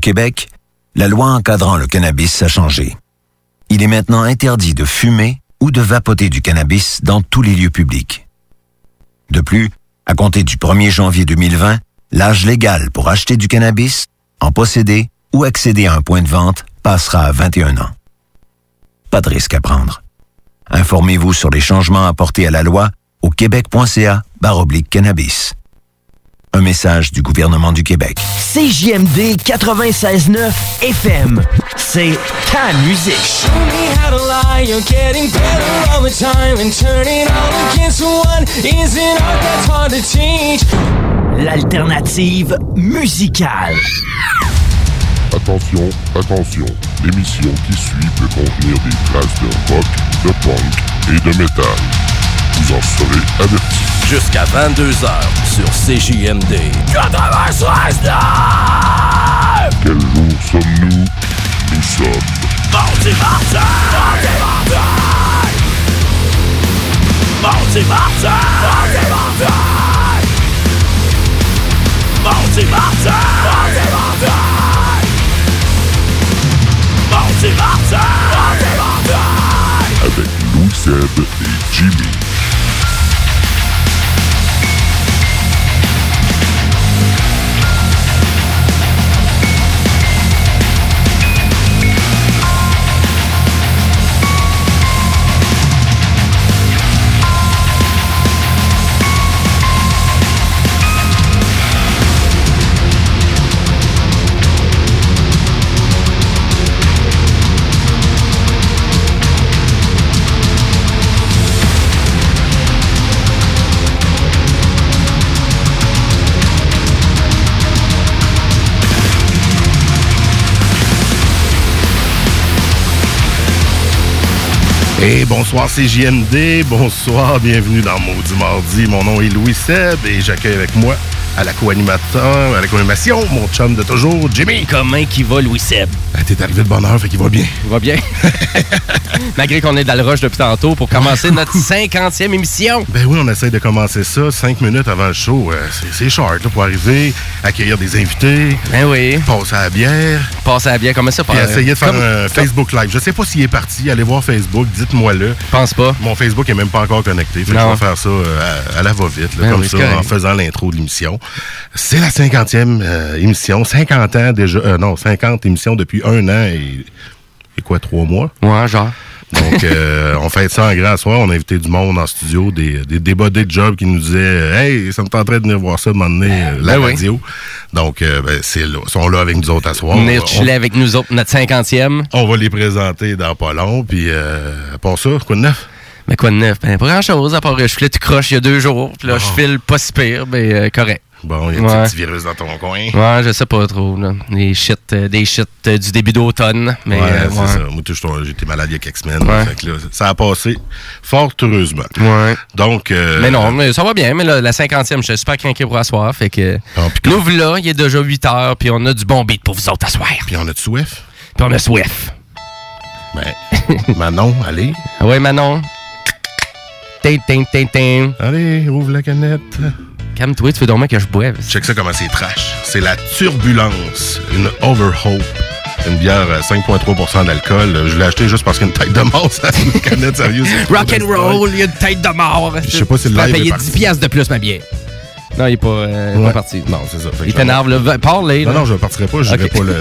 Québec, la loi encadrant le cannabis a changé. Il est maintenant interdit de fumer ou de vapoter du cannabis dans tous les lieux publics. De plus, à compter du 1er janvier 2020, l'âge légal pour acheter du cannabis, en posséder ou accéder à un point de vente passera à 21 ans. Pas de risque à prendre. Informez-vous sur les changements apportés à la loi au québec.ca baroblique cannabis. Un message du gouvernement du Québec. CJMD 96.9 FM. C'est ta musique. Show me how to lie, you're getting better all the time And turning all against one is an art that's hard to teach L'alternative musicale. Attention, attention, l'émission qui suit peut contenir des traces de rock, de punk et de métal. Vous en serez avertis. Jusqu'à 22h sur CJMD. 96 Quel jour sommes-nous? Nous sommes Mardi Martin! Mardi Martin! Mardi Martin! Mardi Martin! Mardi Martin! Mardi Martin! Mardi Martin! Mardi Martin! avec Louis Seb et Jimmy. Et bonsoir CJMD, bonsoir, bienvenue dans Maudit Mardi. Mon nom est Louis Seb et j'accueille avec moi à la co-animateur, à la co-animation, mon chum de toujours, Jimmy. Comment qui va, Louis Seb? Ah, T'es arrivé de bonne heure, fait qu'il va bien. Il va bien. Malgré qu'on est dans le rush depuis tantôt pour commencer notre 50e émission. Ben oui, on essaie de commencer ça cinq minutes avant le show. Euh, c'est- c'est short là, pour arriver, accueillir des invités, Ben oui. passer à la bière, Passe à bien. Comment ça? puis essayer de faire Comme- un Facebook Live. Je sais pas s'il est parti, allez voir Facebook, dites-moi-le. Je pense pas. Mon Facebook est même pas encore connecté. Fait que Non. je vais faire ça euh, à, à la va-vite, là, Ben comme oui, ça, correct. en faisant l'intro de l'émission. C'est la 50e euh, émission. 50 ans déjà. euh, non, 50 émissions depuis un an et, et quoi, trois mois? Ouais, genre. Donc, euh, on fait ça en grand soir. On a invité du monde en studio, des, des débordés de job qui nous disaient Hey, ça me tenterait de venir voir ça, de m'emmener euh, la Ben oui. radio. Donc, euh, ben, c'est là. Ils sont là avec nous autres à soir. Venir On- chiller avec nous autres, notre 50e. on, va les présenter dans pas long. Puis, part ça, quoi de neuf? Mais quoi de neuf? Ben, pas grand-chose, à part que je filais tout croche il y a deux jours. Puis là, je file pas si pire, ben, euh, correct. Bon, il y a Ouais. un petit virus dans ton coin. Ouais, je sais pas trop, là. Des shit, euh, des shit euh, du début d'automne. Mais, ouais, euh, c'est ouais. ça. Moi, j'étais malade il y a quelques semaines. Ouais. Fait que là, ça a passé fort heureusement. Ouais. Donc, euh, Mais non, mais ça va bien. Mais là, la 50e, je suis super craqué pour asseoir. Fait que. Ah, Nous voilà, il est déjà 8 heures, puis on a du bon beat pour vous autres asseoir. Puis on a du Swift? Puis on a Swift. Ben, Manon, allez. Ah ouais, Manon. Allez, ouvre la canette. Calme-toi, tu fais donc que je boive. Check ça comment c'est trash. C'est la Turbulence, une Overhope. Une bière à 5,3% d'alcool. Je l'ai acheté juste parce qu'il y a une tête de mort sur la canette, sérieux. Rock and roll, il y a une tête de mort. Je sais pas si le live est payer parti. 10 piastres de plus, ma bière. Non, il est pas, euh, Ouais. pas parti. Non, c'est ça. Il t'énerve, là. Parle-les, Non, non, je ne partirai pas. Je vais pas le.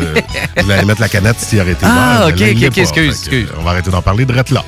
Je vais aller mettre la canette s'il été Ah, ok, ok, excuse, excuse. euh, On va arrêter d'en parler direct là.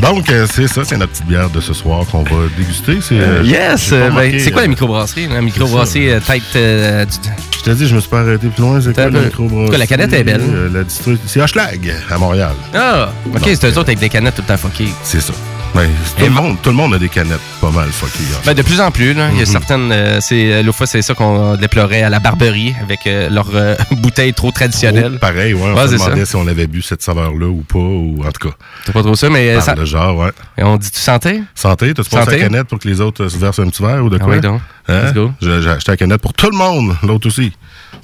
Donc, euh, c'est ça, c'est notre petite bière de ce soir qu'on va déguster. C'est, euh, Yes! euh, ben, marqué, c'est quoi la microbrasserie? La microbrasserie tête euh, du- Je t'ai dit, je me suis pas arrêté plus loin. C'est quoi la microbrasserie? La canette est belle. La C'est Hochelag, à Montréal. Ah! Ok, c'est eux autres avec des canettes tout le temps fuckées. C'est ça. Tout, Et le monde, tout le monde a des canettes pas mal en fait. Ben, de plus en plus, là. Il y a Mhm. certaines. euh, c'est, euh, l'autre fois, c'est ça qu'on déplorait à la Barberie avec euh, leur euh, bouteille trop traditionnelle. Oh, pareil, ouais, on Ouais, se demandait ça. si on avait bu cette saveur-là ou pas, ou en tout cas. C'est pas trop ça, mais ça- de genre, ouais. on dit tu santé? Santé, t'as-tu passé la canette pour que les autres se versent un petit verre ou de Ah quoi? oui, donc. Hein? Let's go. J'ai acheté la canette pour tout le monde, l'autre aussi.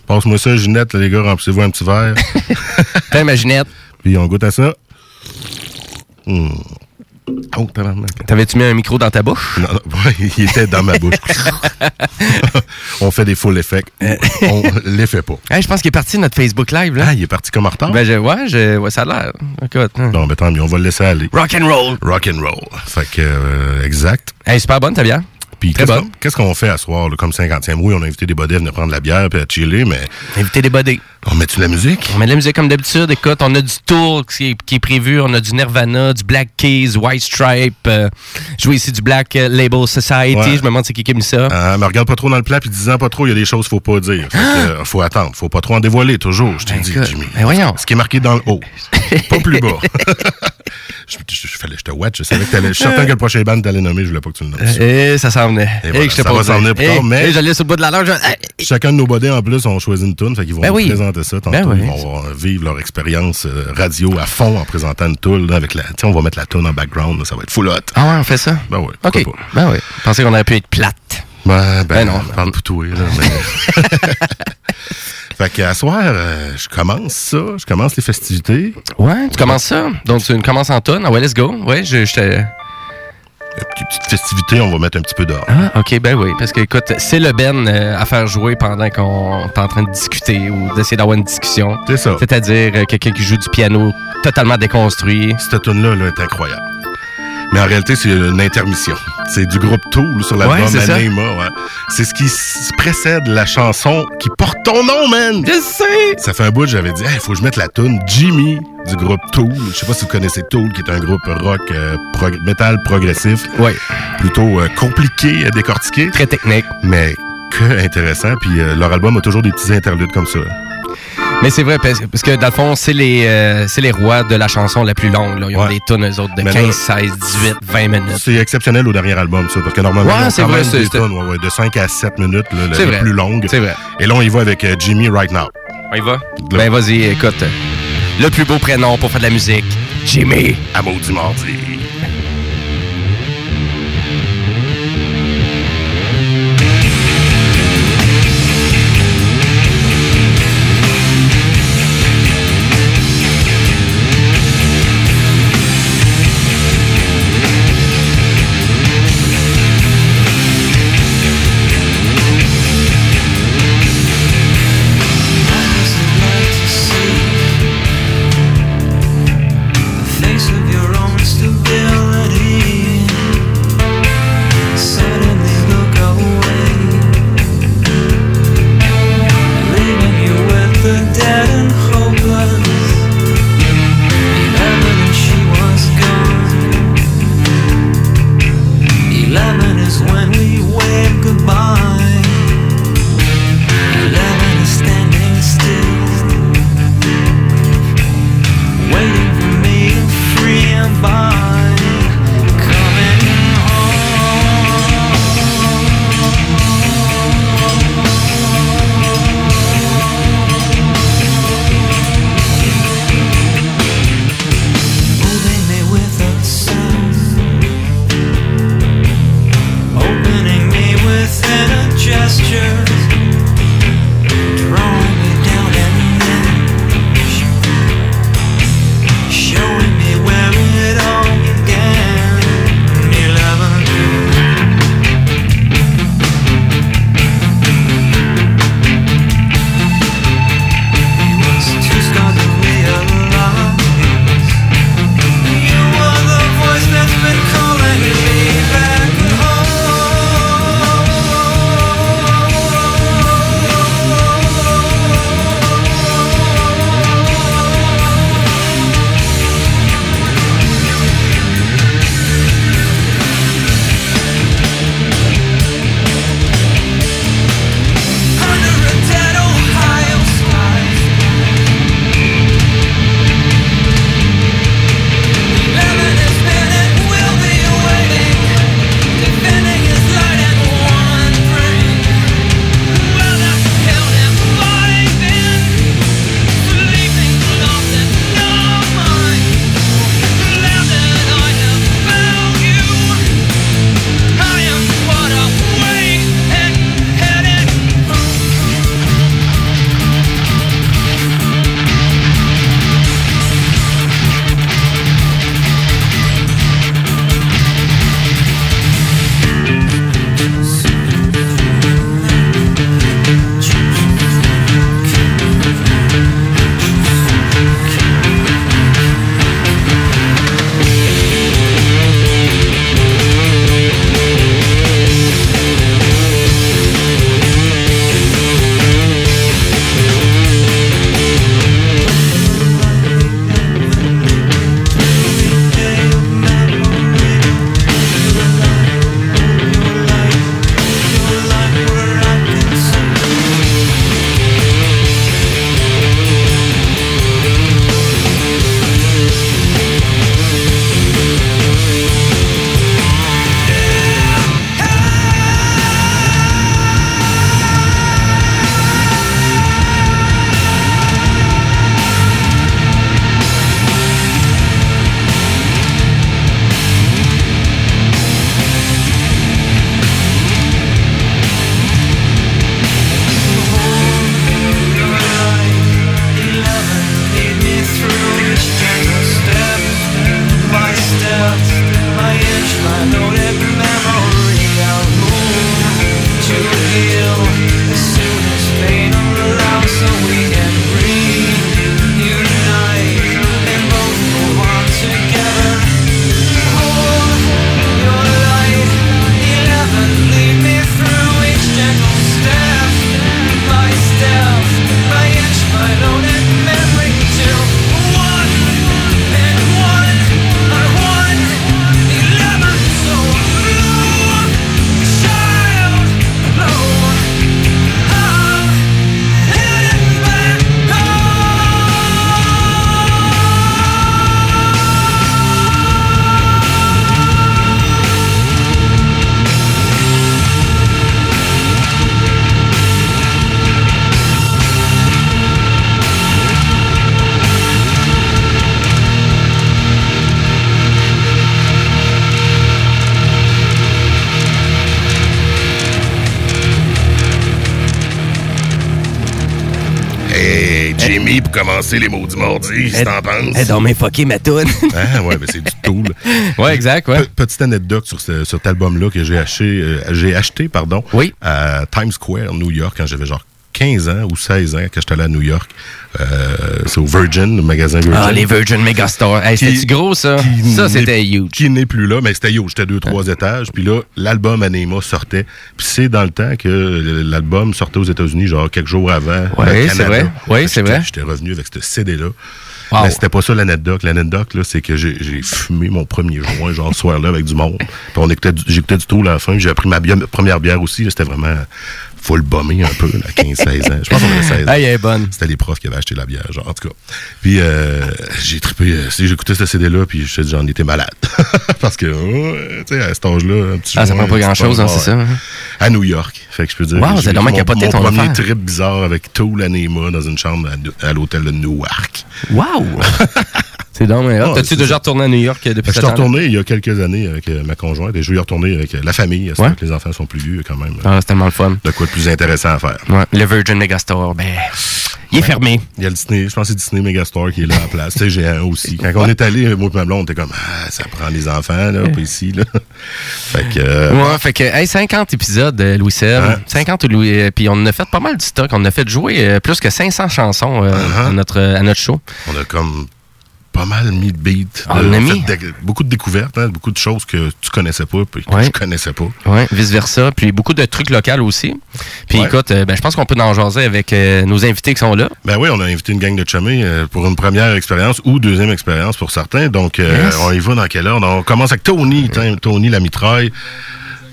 Passe-moi ça, Ginette, les gars, remplissez-vous un petit verre. T'as ma Ginette. Puis on goûte à ça. Hmm. Oh. T'avais-tu mis un micro dans ta bouche? Non, non, il était dans ma bouche. on fait des full effects. On les fait pas. Hey, je pense qu'il est parti de notre Facebook Live, là. Ah, il est parti comme en retard? Ben, je, ouais, je, ouais, ça a l'air. Écoute. hein. Non, mais tant mieux, on va le laisser aller. Rock and roll. Rock and roll. Fait que, euh, exact. Hey, super bonne, ta bière. Puis qu'est-ce qu'on- fait à soir, là, comme 50e? Oui, on a invité des bodets à venir prendre de la bière puis à chiller, mais Inviter des bodés. on met-tu de la musique? On met de la musique comme d'habitude. Écoute, on a du Tour qui est, qui est prévu. On a du Nirvana, du Black Keys, White Stripe. Euh, je vois ici du Black euh, Label Society. Ouais. Je me demande c'est qui qui a mis ça. Ah, mais regarde pas trop dans le plat, puis disant pas trop, il y a des choses qu'il faut pas dire. Fait que, euh, faut attendre. Faut pas trop en dévoiler, toujours, je te Ben, dis, écoute, Jimmy. ben voyons. Ce qui est marqué dans le haut. pas plus bas. je, je, je je te watch, je savais que t'allais, je suis certain que le prochain band t'allais nommer, je voulais pas que tu le nommes. Et ça s'en Et Et voilà, que je te ça va pose- s'en venir plus Et- tard, mais- j'allais sur le bout de la langue. je- Chacun de nos bodets, en plus, ont choisi une tune, fait qu'ils vont Ben nous oui. présenter ça tantôt. Ben oui. Ils vont euh, vivre leur expérience euh, radio à fond en présentant une tune, là, avec la, on va mettre la tune en background, là, ça va être full hot. Ah ouais, on fait ça? Ben ouais, OK. pas. Ben oui. Je pensais qu'on aurait pu être plate. Ben, ben, Ben non. on parle pour toi, là, mais... fait qu'à soir, euh, je commence ça, je commence les festivités. Ouais, tu commences ça? Donc, tu commences en tonne. Ah ouais, let's go. Ouais, je, je te... Les petites petites festivités, on va mettre un petit peu d'or. Ah, OK, ben oui. Parce que, écoute, c'est le Ben euh, à faire jouer pendant qu'on est en train de discuter ou d'essayer d'avoir une discussion. C'est ça. C'est-à-dire euh, quelqu'un qui joue du piano totalement déconstruit. Cette tune-là là, est incroyable. Mais en réalité, c'est une intermission. C'est du groupe Tool sur l'album Ouais. Anima. Ouais. C'est ce qui précède la chanson qui porte ton nom, man! Je sais! Ça fait un bout, j'avais dit, il faut que je mette la tune Jimmy du groupe Tool. Je sais pas si vous connaissez Tool, qui est un groupe rock euh, prog- metal progressif, Ouais, plutôt euh, compliqué à décortiquer, très technique. mais que intéressant. Puis euh, leur album a toujours des petits interludes comme ça. Mais c'est vrai, parce parce que dans le fond, c'est les, euh, c'est les rois de la chanson la plus longue. Là. Ils ont Ouais. des tonnes, eux autres, de Mais 15, là- 16, 18, 20 minutes. C'est exceptionnel au dernier album, ça, parce que normalement, Ouais, c'est vrai, des tunes, ouais, ouais, de 5 à 7 minutes, là, la- vrai. plus longues. C'est vrai. Et là, on y va avec euh, Jimmy Right Now. On y va? Ben vas-y, écoute. Le plus beau prénom pour faire de la musique, Jimmy. À maudit mardi. Commencer les mots du mardi, si t'en penses. Eh, donc, mais fucké ma toune. Ah ouais, ben c'est du tout. ouais, exact, ouais. Pe- petite anecdote sur, ce- sur cet album-là que j'ai acheté, euh, j'ai acheté pardon, Oui. à Times Square, New York, quand j'avais genre 15 ans ou 16 ans, quand j'étais allé à New York. Euh, c'est au Virgin, le magasin Virgin. Ah, les Virgin Megastore. Hey, c'était gros, ça? Ça, c'était huge. Qui n'est plus là, mais c'était huge. J'étais deux, trois étages. Puis là, l'album Anema sortait. Puis c'est dans le temps que l'album sortait aux États-Unis, genre quelques jours avant. Le c'est vrai. Ouais, c'est vrai. J'étais revenu avec ce CD-là. Wow. Mais c'était pas ça l'anecdote. L'anecdote, là, c'est que j'ai fumé mon premier joint, genre, ce soir-là, avec du monde. Puis on écoutait du- j'écoutais du tout à la fin. J'ai pris ma, bière- première bière aussi. C'était vraiment full bombé un peu, là, 15-16 ans. Je pense qu'on avait 16 ans. Ah, elle est bonne. C'était les profs qui avaient acheté la bière, genre, en tout cas. Puis euh, j'ai trippé, euh, si j'écoutais ce CD-là, puis je j'en étais malade. Parce que, tu sais, à cet âge-là, un petit Ah, ça prend pas grand-chose, hein, c'est ça, hein? À New York. Fait que je peux dire. Wow, c'est j'ai dommage fait capoté mon, ton mon premier affaire. trip bizarre avec Tool Anema dans une chambre à, à l'hôtel de Newark. Wow! c'est dommage. Ouais, T'as-tu c'est déjà retourné à New York euh, depuis je suis retourné il y a quelques années avec euh, ma conjointe et je vais y retourner avec euh, la famille. C'est Ouais. vrai que les enfants sont plus vieux quand même. Ah, c'est tellement le fun. De quoi de plus intéressant à faire. Ouais. Le Virgin Megastore, ben, il est fermé. Il y a le Disney, je pense que c'est Disney Megastore qui est là en place. C'est géant aussi. Quand on est allé, moi et ma blonde, on était comme, ah, ça prend les enfants, là, ici, là. fait que, euh, Ouais, fait que, hey, 50 épisodes, euh, Louis Seb. Ouais. 50 Louis, euh, puis on a fait pas mal du stock. On a fait jouer euh, plus que 500 chansons euh, Uh-huh. à, notre, à notre show. on a comme pas mal mis de beats. On de- en a fait mis. de- beaucoup de découvertes, hein, beaucoup de choses que tu connaissais pas, puis que Ouais. je connaissais pas. Ouais, vice versa. Puis beaucoup de trucs locaux aussi. Puis Ouais. écoute, euh, ben, je pense qu'on peut en jaser avec euh, nos invités qui sont là. Ben oui, on a invité une gang de chumés euh, pour une première expérience ou deuxième expérience pour certains. Donc, euh, Yes. on y va dans quelle ordre? On commence avec Tony. Tony, la mitraille.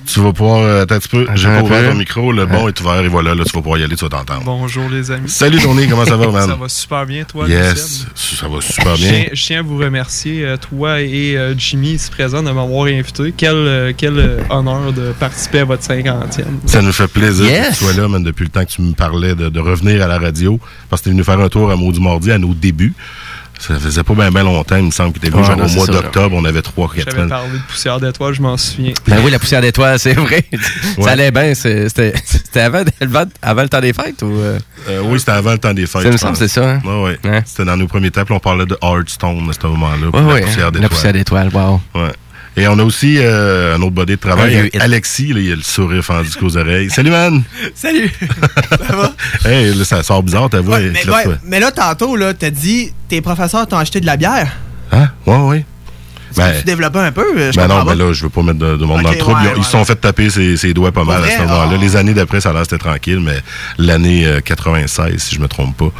Tu vas pouvoir... euh, attends un petit peu. J'ai pas ouvert ton micro. Le bon est ouvert et voilà, là, tu vas pouvoir y aller, tu vas t'entendre. Bonjour les amis. Salut Tony, comment ça va, man? Ça va super bien, toi, Yes, Lucien? ça va super bien. je tiens à vous remercier, euh, toi et euh, Jimmy, ici présent, de m'avoir invité. Quel, quel honneur de participer à votre cinquantième. Ça nous fait plaisir Yes. que tu sois là, man, depuis le temps que tu me parlais de, de revenir à la radio. Parce que tu es venu faire un tour à Maudit Mardi à nos débuts. Ça faisait pas bien longtemps, il me semble que tu venu Ouais, genre non, au mois d'octobre. On avait trois, quatre J'avais parlé de poussière d'étoiles, je m'en souviens. Ben oui, la poussière d'étoiles, c'est vrai. Ouais. Ça allait bien. C'était avant, avant, avant le temps des fêtes ou. euh? Euh, oui, c'était avant le temps des fêtes. Ça me semble, c'est ça, hein? Ouais, ouais. Ouais. C'était dans nos premiers temps, puis on parlait de Hearthstone à ce moment-là. Ouais, la ouais. poussière La d'étoiles. poussière d'étoiles, wow. Ouais. Et on a aussi euh, un autre body de travail. Alexis, là, il a le sourire fendu jusqu'aux oreilles. Salut, man! Salut! ça va? Hey, là, ça sort bizarre, ta voix. Ouais, mais, ouais, mais là, tantôt, là, t'as dit tes professeurs t'ont acheté de la bière. Hein? Ouais, ouais. Ben, tu développais un peu? Je ben non, comprends ben là, je veux pas mettre de, de monde dans le trouble. ouais, ils, se sont fait taper ses, ses doigts pas mal à ce moment-là. Ah. Les années d'après, ça a l'air c'était tranquille, mais l'année euh, 96, si je me trompe pas,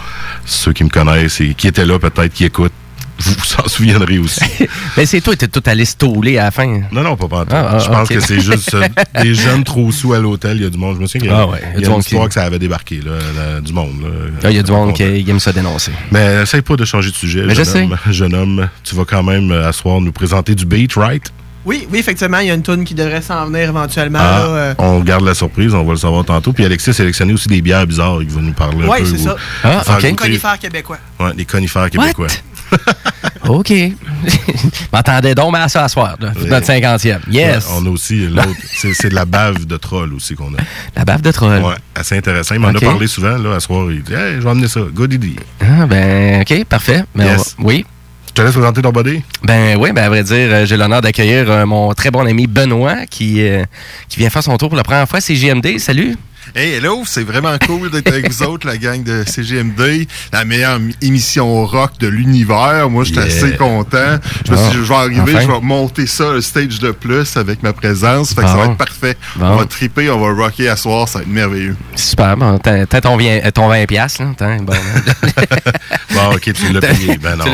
ceux qui me connaissent et qui étaient là, peut-être, qui écoutent, vous vous en souviendrez aussi. Mais c'est toi, t'es tout allé stauler à la fin. Non, non, pas pantoute. Ah, ah, Je pense que c'est juste euh, des jeunes trop sous à l'hôtel. Il y a du monde. Je me souviens qu'il y a, Ah ouais, il y a du une monde histoire qui- que ça avait débarqué, là, là, du monde. là. Ah, Il y a du monde qui qui aime ça dénoncer. Mais essaye pas de changer de sujet. Mais je jeune sais. homme. Jeune homme, tu vas quand même euh, à soir nous présenter du beat, right? Oui, oui, effectivement, il y a une toune qui devrait s'en venir éventuellement. Ah, là, euh. On garde la surprise, on va le savoir tantôt. Puis Alexis a sélectionné aussi des bières bizarres. Il va nous parler un Ouais, peu. c'est ou- ça. Ah, faire ok. goûter- Conifères québécois. Ouais, des conifères québécois. OK. M'entendais donc à ça à soir, là. Oui. Notre cinquantième. Yes. Ouais, on a aussi l'autre. c'est de la bave de troll aussi qu'on a. La baffe de troll. Ouais, assez intéressant. Il m'en a parlé souvent, là, à soir. Il dit, hey, je vais emmener ça. Good idea. Ah, ben, OK, parfait. Ben, Yes. va- oui. Je te laisse présenter ton body. Ben oui, ben à vrai dire, euh, j'ai l'honneur d'accueillir euh, mon très bon ami Benoît qui, euh, qui vient faire son tour pour la première fois. C'est JMD. Salut. Hey, hello, c'est vraiment cool d'être avec vous autres, la gang de CGMD, la meilleure émission rock de l'univers. Moi, j'étais Yeah. assez content. Je me suis dit, je vais arriver, enfin. je vais monter ça, le stage de plus avec ma présence. Fait que ça va être parfait. Bon. On va triper, on va rocker à soir, ça va être merveilleux. Super. Bon, t'as ton, ton 20 piastres, là. T'as- Bon, Bon, OK, tu l'as payé. Ben non.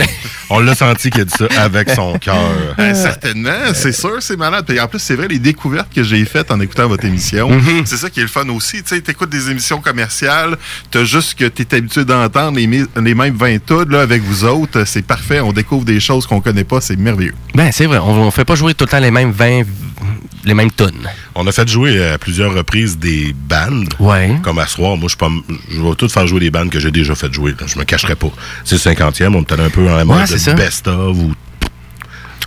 On l'a senti qu'il a dit ça avec son cœur. Ben, certainement, c'est sûr, c'est malade. Puis en plus, c'est vrai, les découvertes que j'ai faites en écoutant votre émission, Mm-hmm. c'est ça qui est le fun aussi. Tu sais, t'écoutes des émissions commerciales, t'as juste que t'es habitué d'entendre les, mêmes 20 tudes, là, avec vous autres. C'est parfait, on découvre des choses qu'on connaît pas, c'est merveilleux. ben c'est vrai, on, on fait pas jouer tout le temps les mêmes 20, les mêmes tonnes. On a fait jouer à plusieurs reprises des bandes. Ouais. Comme à soir, moi, je, pas, je vais tout faire jouer des bandes que j'ai déjà fait jouer. là. Je me cacherai pas. C'est le 50e, on est allé un peu en mode Ouais, c'est ça. best-of. Ou...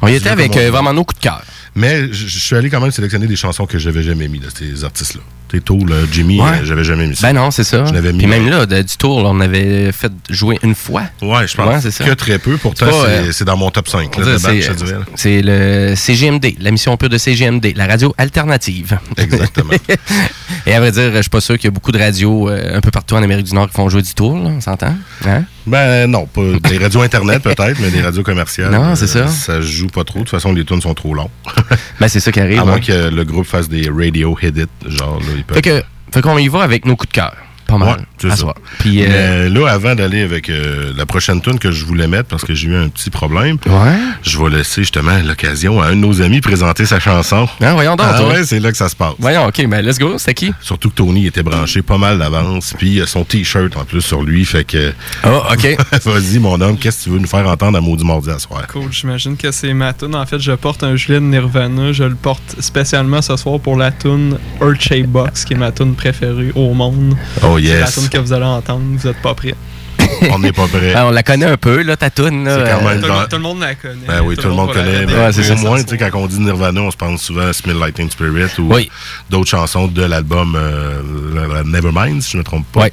On y était avec euh, vraiment nos coups de cœur. Mais je je suis allé quand même sélectionner des chansons que j'avais jamais mis de ces artistes-là. T'es tôt, là, Jimmy, Ouais. euh, j'avais jamais mis ça. Ben non, c'est ça. Je l'avais mis. Puis même là, de- du tour, là, on avait fait jouer une fois. Ouais, je pense Ouais, c'est ça. que très peu. Pourtant, C'est euh, c'est dans mon top 5 On là, dirait, de batch, c'est- le CGMD, la mission pure de CGMD, la radio alternative. Exactement. Et à vrai dire, je suis pas sûr qu'il y a beaucoup de radios euh, un peu partout en Amérique du Nord qui font jouer du tour, là, on s'entend? Hein? Ben non, pas des radios internet peut-être, mais des radios commerciales. Non, c'est ça. Ça se joue pas trop. De toute façon, les tunes sont trop longs. Ben c'est ça qui arrive. À hein. moins que le groupe fasse des radio edit, genre là, ils peuvent. Fait que, fait qu'on y va avec nos coups de cœur. Pas mal. Ouais, c'est ça. soir. Puis, euh, Mais là, avant d'aller avec euh, la prochaine tune que je voulais mettre, parce que j'ai eu un petit problème, Ouais. je vais laisser justement l'occasion à un de nos amis présenter sa chanson. Ah, voyons donc, Ah ouais, c'est là que ça se passe. Voyons, ok, ben let's go, c'était qui? Surtout que Tony était branché pas mal d'avance, puis son t-shirt en plus sur lui, fait que. Oh, ok. Vas-y, mon homme, qu'est-ce que tu veux nous faire entendre à Maudit Mardi à soir? Cool, j'imagine que c'est ma tune. En fait, je porte un gilet de Nirvana. Je le porte spécialement ce soir pour la tune Earth Shape Box, qui est ma tune préférée au monde. Oh C'est la tune que vous allez entendre. Vous êtes pas prêts. On n'est pas prêt. Ah, on la connaît un peu, là, ta là, C'est quand même Tout, dans- le- tout le monde la connaît. Ben oui, tout le monde connaît. Ouais, c'est ça, au moins, tu sais, quand on dit Nirvana, on se pense souvent à Smell Lightning Spirit ou Oui. d'autres chansons de l'album euh, Nevermind, si je ne me trompe pas.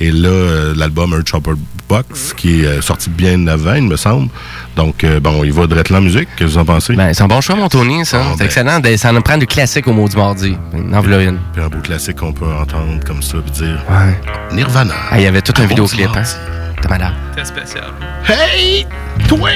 Et là, euh, l'album Earth Chopper Box, qui est euh, sorti bien avant, il me semble. Donc, euh, bon, il va direct la musique. Qu'est-ce que vous en pensez? Ben, c'est un bon choix, mon Tony, ça. Ah, c'est ben. excellent. de- Ça nous prend du classique au mot du mardi. En voilà une. Puis un beau classique qu'on peut entendre comme ça, puis dire Ouais. Nirvana. Ah, il y avait tout un vidéoclip, hein. T'es malade. Très spécial. Hey! Toi!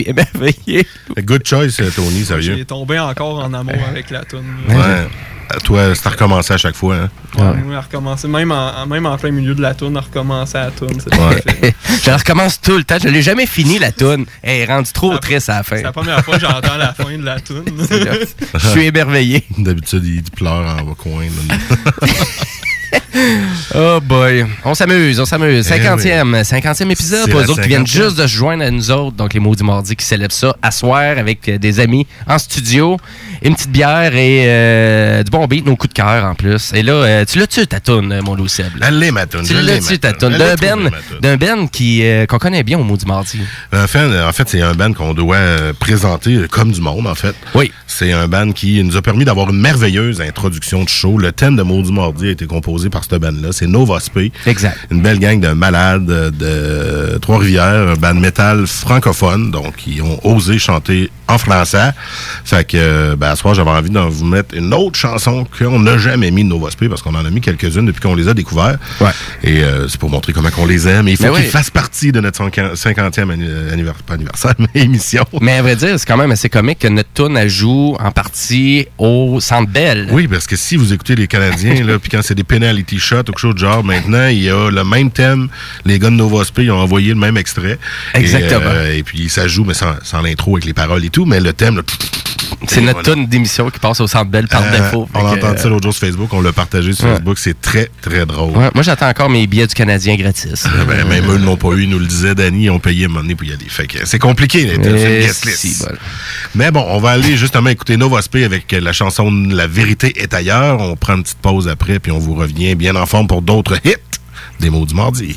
Suis émerveillé. Good choice, euh, Tony, sérieux. J'ai tombé encore en amour avec la tune. Ouais. Euh, Toi, c'est à recommencer à chaque fois, hein? Ouais, à recommencer. Même en, même en plein milieu de la tune, à recommencer à la c'est Ouais. je la recommence tout le temps. Je l'ai jamais fini, la toune. Elle est rendue trop triste à la fin. C'est la première fois que j'entends la fin de la tune. Je suis émerveillé. D'habitude, il pleure en coin. Oh boy. On s'amuse, on s'amuse. Eh 50e, 50e épisode pour eux autres qui viennent 50e. juste de se joindre à nous autres. Donc les Maudits Mardis qui célèbrent ça à soir avec euh, des amis en studio. Une petite bière et euh, du bon beat, nos coups de cœur en plus. Et là, euh, tu l'as-tu ta toune, euh, mon Seb? Elle l'est, ma toune. Tu l'as-tu ta toune. toune? D'un Ben, d'un Ben qui, euh, qu'on connaît bien au Maudit Mardi. En fait, en fait c'est un band qu'on doit présenter comme du monde, en fait. Oui. C'est un band qui nous a permis d'avoir une merveilleuse introduction de show. Le thème de Maudit Mardi a été composé par ce band-là. C'est Nova Spé. Exact. Une belle gang de malades euh, de Trois-Rivières, un band métal francophone, donc ils ont osé chanter en français. Fait que, euh, ben, à ce soir, j'avais envie de vous mettre une autre chanson qu'on n'a jamais mis de Nova Spé, parce qu'on en a mis quelques-unes depuis qu'on les a découverts. Ouais. Et euh, c'est pour montrer comment on les aime. Et il faut Ben qu'ils oui. fassent partie de notre 50e anniversaire, pas anniversaire, mais émission. Mais à vrai dire, c'est quand même assez comique que notre elle joue en partie au Centre Bell. Oui, parce que si vous écoutez les Canadiens, là, puis quand c'est des penalty shots ou quelque chose de genre, maintenant, il y a le même thème. Les gars de Nova ont envoyé le même extrait. Exactement. Et, euh, et puis, ça joue, mais sans, sans l'intro, avec les paroles et tout. Mais le thème, là, C'est notre voilà. toune d'émission qui passe au Centre Bell par Euh, défaut. On a Fait que, entendu ça l'autre jour sur Facebook, on l'a partagé sur Ouais. Facebook. C'est très, très drôle. Ouais, moi, j'attends encore mes billets du Canadien gratis. Euh, ben, même eux ne l'ont pas eu, ils nous le disaient, Danny, ils ont payé un moment donné pour y aller. Fait que c'est compliqué d'être sur une Eh, guest list. si. Mais bon, on va aller justement écouter Nova Spé avec la chanson La vérité est ailleurs. On prend une petite pause après, puis on vous revient bien en forme pour d'autres hits des mots du mardi.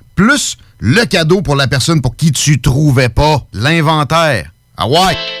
plus le cadeau pour la personne pour qui tu trouvais pas l'inventaire. Ah ouais!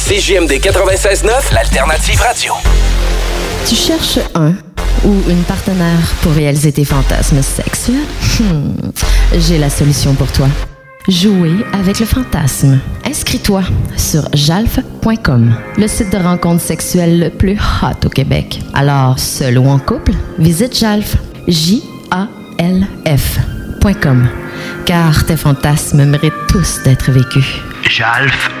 CJMD 96.9, l'alternative radio. Tu cherches un ou une partenaire pour réaliser tes fantasmes sexuels? Hmm, J'ai la solution pour toi. Jouer avec le fantasme. Inscris-toi sur jalf.com, le site de rencontre sexuelle le plus hot au Québec. Alors, seul ou en couple, visite jalf. J-A-L-F.com. Car tes fantasmes méritent tous d'être vécus. Jalf.com.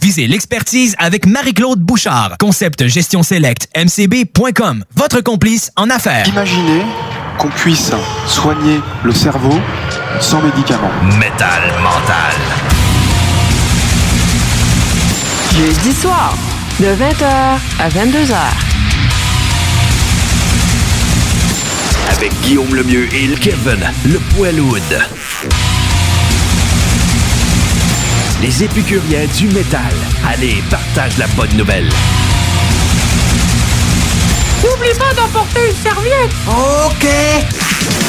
Visez l'expertise avec Marie-Claude Bouchard. Concept Gestion Select, mcb.com. Votre complice en affaires. Imaginez qu'on puisse soigner le cerveau sans médicaments. Métal mental. Jeudi soir, de 20h à 22h. Avec Guillaume Lemieux et Kevin Le Poilwood. Les épicuriens du métal. Allez, partage la bonne nouvelle. N'oublie pas d'emporter une serviette. OK.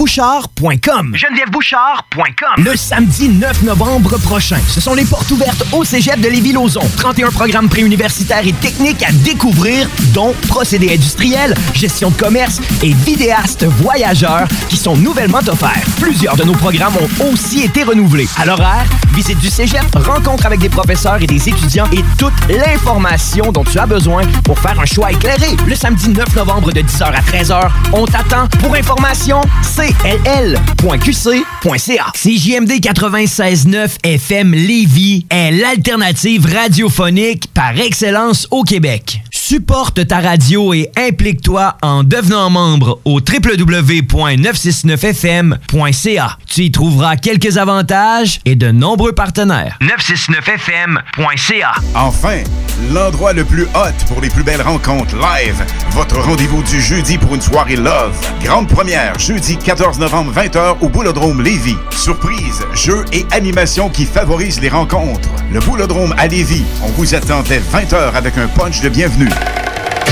genevièvebouchard.com. genevièvebouchard.com. Le samedi 9 novembre prochain, ce sont les portes ouvertes au cégep de Lévis-Lauzon. 31 programmes préuniversitaires et techniques à découvrir, dont procédés industriels, gestion de commerce et vidéastes voyageurs qui sont nouvellement offerts. Plusieurs de nos programmes ont aussi été renouvelés. À l'horaire, visite du cégep, rencontre avec des professeurs et des étudiants et toute l'information dont tu as besoin pour faire un choix éclairé. Le samedi 9 novembre de 10h à 13h, on t'attend. Pour information, CJMD 96.9 FM Lévis est l'alternative radiophonique par excellence au Québec. Supporte ta radio et implique-toi en devenant membre au www.969fm.ca. Tu y trouveras quelques avantages et de nombreux partenaires. 969fm.ca. Enfin, l'endroit le plus hot pour les plus belles rencontres live. Votre rendez-vous du jeudi pour une soirée love. Grande première, jeudi 14 novembre 20h au Boulodrome Lévis. Surprise, jeux et animations qui favorisent les rencontres. Le Boulodrome à Lévis. On vous attend dès 20h avec un punch de bienvenue.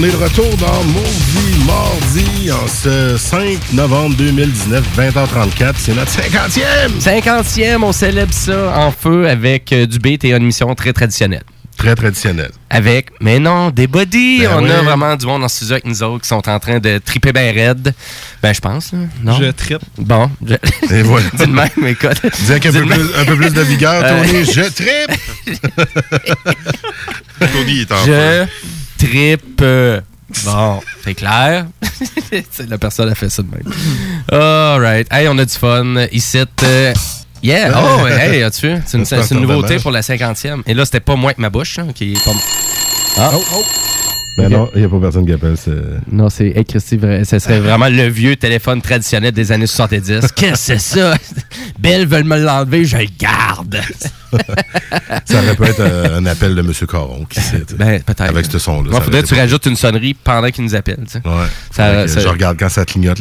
On est de retour dans Maudit Mardi en ce 5 novembre 2019, 20h34. C'est notre 50e! 50e, on célèbre ça en feu avec euh, du beat et une émission très traditionnelle. Très traditionnelle. Avec, mais non, des bodies. Ben on oui. a vraiment du monde le studio avec nous autres qui sont en train de triper ben raide. Ben, je pense, là. Non? Je trippe. Bon. Je... Et voilà. Dis de même, écoute. Dis avec un peu, plus, un peu plus de vigueur, Euh, Tony. Je trippe! Tony est en Je feu. Trippe. Bon, c'est clair. La personne a fait ça de même. All right. Hey, on a du fun. Ici, euh, yeah. Oh, hey, as-tu? C'est une, C'est une nouveauté pour la 50e. Et là, c'était pas moi avec ma bouche, hein, qui est pas. Ah. Ben Ok. non, il n'y a pas personne qui appelle. Non, c'est hey, Christy, ce serait vraiment le vieux téléphone traditionnel des années 70. Qu'est-ce que c'est ça? Belle veulent me l'enlever, je le garde. Ça aurait pu être euh, un appel de M. Caron, qui sait. Ben, peut-être. Avec ce son-là. Faudrait que tu rajoutes une sonnerie pendant qu'il nous appelle. tu sais. Ouais. Ça- ça- Je regarde quand ça clignote.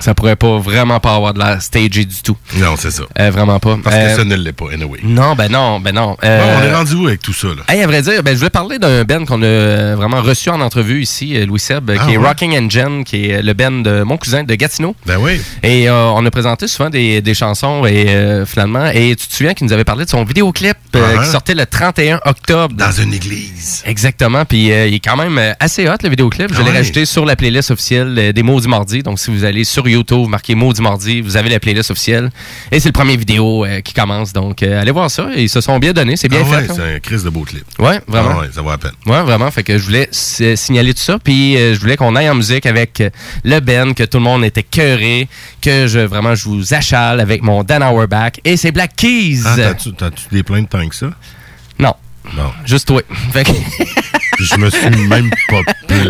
Ça pourrait pas vraiment pas avoir de l'air stagé du tout. Non, c'est ça. Euh, vraiment pas. Parce Euh, que ça ne l'est pas, anyway. Non, ben non, ben non. Bon, Euh, on est rendu où avec tout ça, là? Hey, à vrai dire, ben, je voulais parler d'un band qu'on a euh, reçu en entrevue ici, euh, Louis Seb, euh, Ah qui est ouais? Rocking Engine, qui est le band de mon cousin de Gatineau. Ben oui. Et euh, on a présenté souvent des, des chansons et euh, finalement, et tu te souviens qu'il nous avait parlé de son vidéoclip euh, Ah, qui sortait le 31 octobre. Dans une église. Exactement. Puis euh, il est quand même euh, assez hot le vidéoclip. Je Ah l'ai ouais? rajouté sur la playlist officielle euh, des Maudits Mardi. Donc si vous allez sur YouTube, vous marquez Maudits Mardi, vous avez la playlist officielle. Et c'est le premier vidéo euh, qui commence. Donc euh, allez voir ça. Ils se sont bien donnés. C'est bien Ah fait. ouais, c'est un crise de beau clip. Ouais, vraiment. Ah ouais, ça vaut la peine. Ouais, vraiment. Fait que je voulais s- signaler tout ça. Puis euh, je voulais qu'on aille en musique avec euh, le Ben, que tout le monde était cœuré, que je vraiment je vous achale avec mon Dan Auerbach et c'est Black Keys. Ah, t'as-tu t'as-tu des plaintes tant que ça? non. Non. Juste toi. Fait que- Je me suis même pas plaint.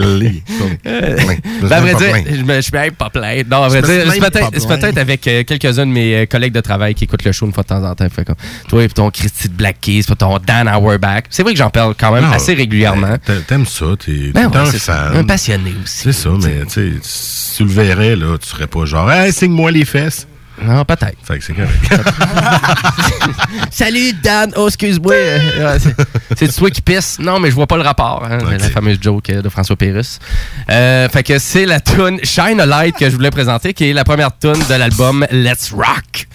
Euh, ben, à vrai dire, je me je suis même pas plein. Non, à vrai dire, c'est peut-être avec euh, quelques-uns de mes euh, collègues de travail qui écoutent le show une fois de temps en temps. Fait comme, toi et ton Christy de Black Keys, puis ton Dan Auerbach. C'est vrai que j'en parle quand même Non, assez régulièrement. t'a- T'aimes ça, t'es Ben ouais, un c'est ça. fan. Un passionné aussi. C'est ça, mais tu sais, si tu le verrais, là, tu serais pas genre, hey, signe-moi les fesses. Non, peut-être. Fait que c'est correct. Salut Dan, oh excuse-moi. Euh, c'est- toi qui pisse. Non, mais je vois pas le rapport. hein. La fameuse joke euh, de François Pérus. Euh, fait que c'est la tune Shine a Light que je voulais présenter, qui est la première tune de l'album Let's Rock.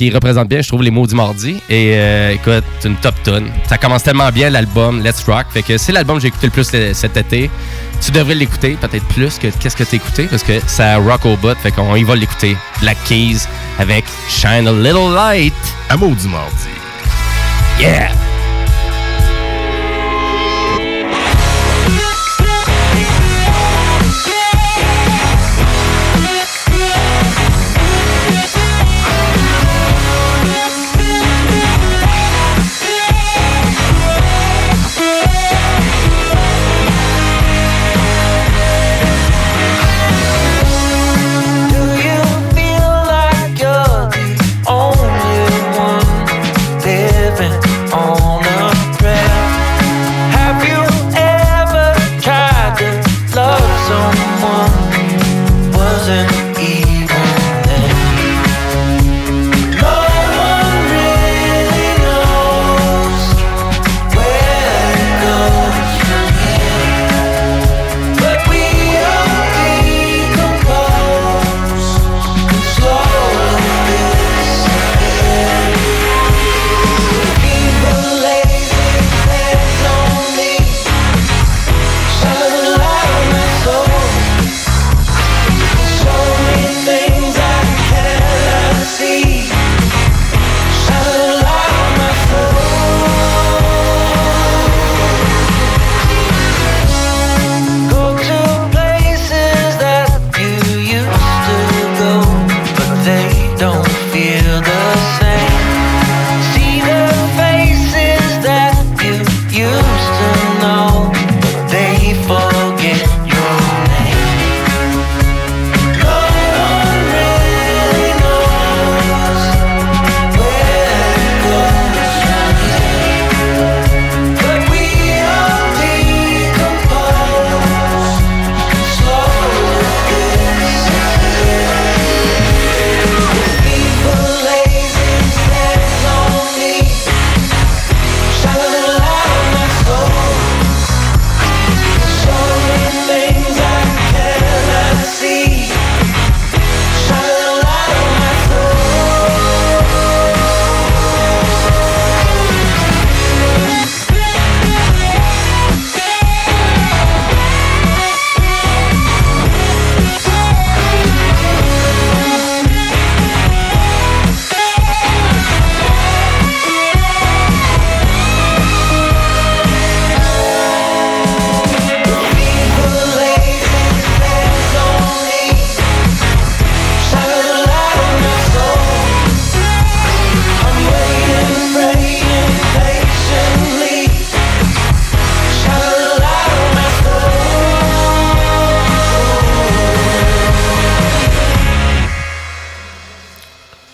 Qui représente bien, je trouve, les mots du mardi. Et euh, écoute, c'est une top tune. Ça commence tellement bien l'album Let's Rock. Fait que c'est l'album que j'ai écouté le plus cet été. Tu devrais l'écouter, peut-être plus que qu'est-ce que t'as écouté, parce que ça rock au bout. Fait qu'on y va l'écouter. Black Keys avec Shine a Little Light. À maudit mardi. Yeah!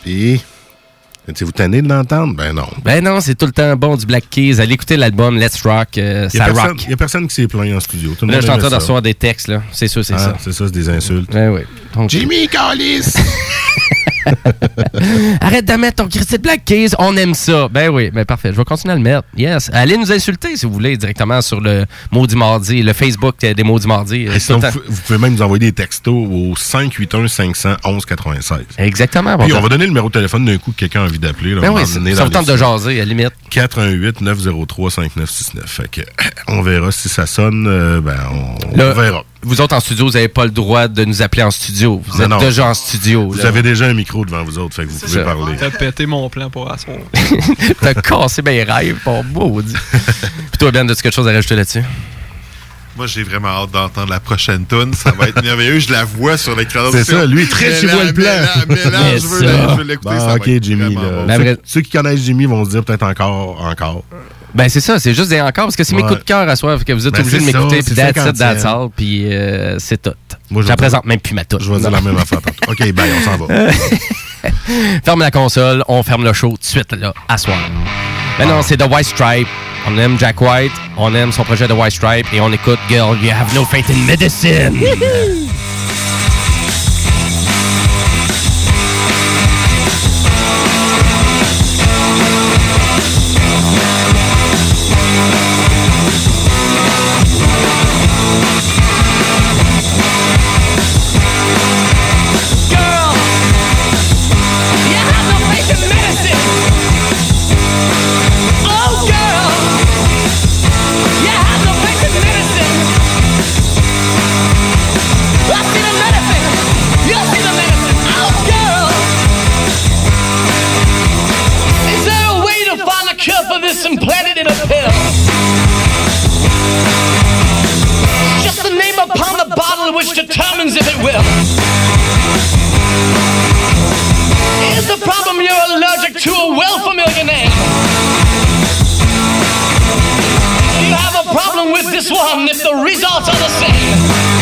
Et. Étiez-vous tanné de l'entendre? Ben non. Ben non, c'est tout le temps bon du Black Keys. Allez écouter l'album Let's Rock. euh, ça personne- rock. Il n'y a personne qui s'est plaint en studio. Tout le Là, je suis en train de recevoir des textes, là. C'est sûr, c'est Ah, ça. C'est ça, c'est des insultes. Ben oui. Donc- Jimmy Callis! Arrête de mettre ton de Black Keys, on aime ça. Ben oui, ben parfait, je vais continuer à le mettre. Yes. Allez nous insulter si vous voulez directement sur le Maudit Mardi, le Facebook euh, des Maudits Mardi. Sinon, vous, vous pouvez même nous envoyer des textos au 581 500 1196. Exactement. Puis on va donner le numéro de téléphone d'un coup que quelqu'un a envie d'appeler. Ben oui, ça vous tente de jaser, à la limite. 418 903 5969. Fait que on verra si ça sonne. euh, ben on, on verra. Vous autres en studio, vous n'avez pas le droit de nous appeler en studio. Vous Non, êtes non. déjà en studio. Vous là. avez déjà un micro devant vous autres, fait que vous pouvez ça. parler. T'as pété mon plan pour asseoir. T'as cassé mes rêves, ton maudit. Puis toi, Ben, as-tu quelque chose à rajouter là-dessus? Moi, j'ai vraiment hâte d'entendre la prochaine tune. Ça va être merveilleux. Je la vois sur l'écran. C'est ça, lui, très il voit le plan. Mélange, je veux la- je veux l'écouter. Bon, va ok, Jimmy. bon. Ceux- Ceux qui connaissent Jimmy vont se dire peut-être encore, encore. Ben c'est ça, c'est juste des encore parce que c'est mes coups de cœur à soir, que vous êtes Ben, obligés de m'écouter puis that's it, 50e. that's all, puis euh, c'est tout. Moi, je la présente même plus ma toute. Je vais dire la même affaire. OK, bye, on s'en va. ferme la console, on ferme le show tout de suite là, à soir. Ben non, c'est The White Stripe. On aime Jack White, on aime son projet The White Stripe et on écoute Girl, You Have No Faith in Medicine. will. Is the problem you're allergic to a well familiar name? You have a problem with this one if the results are the same?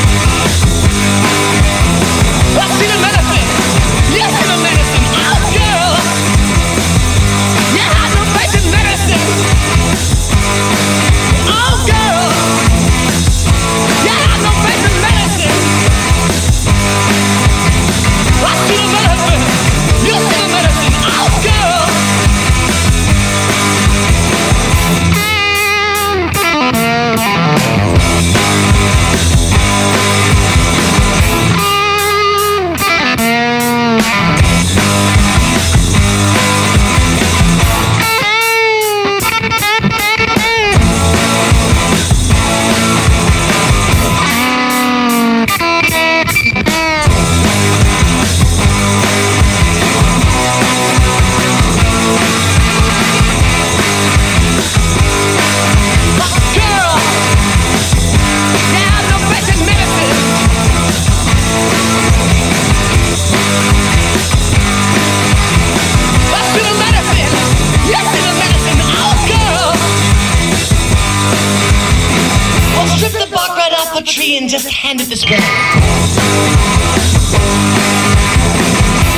Tree and just hand it this way.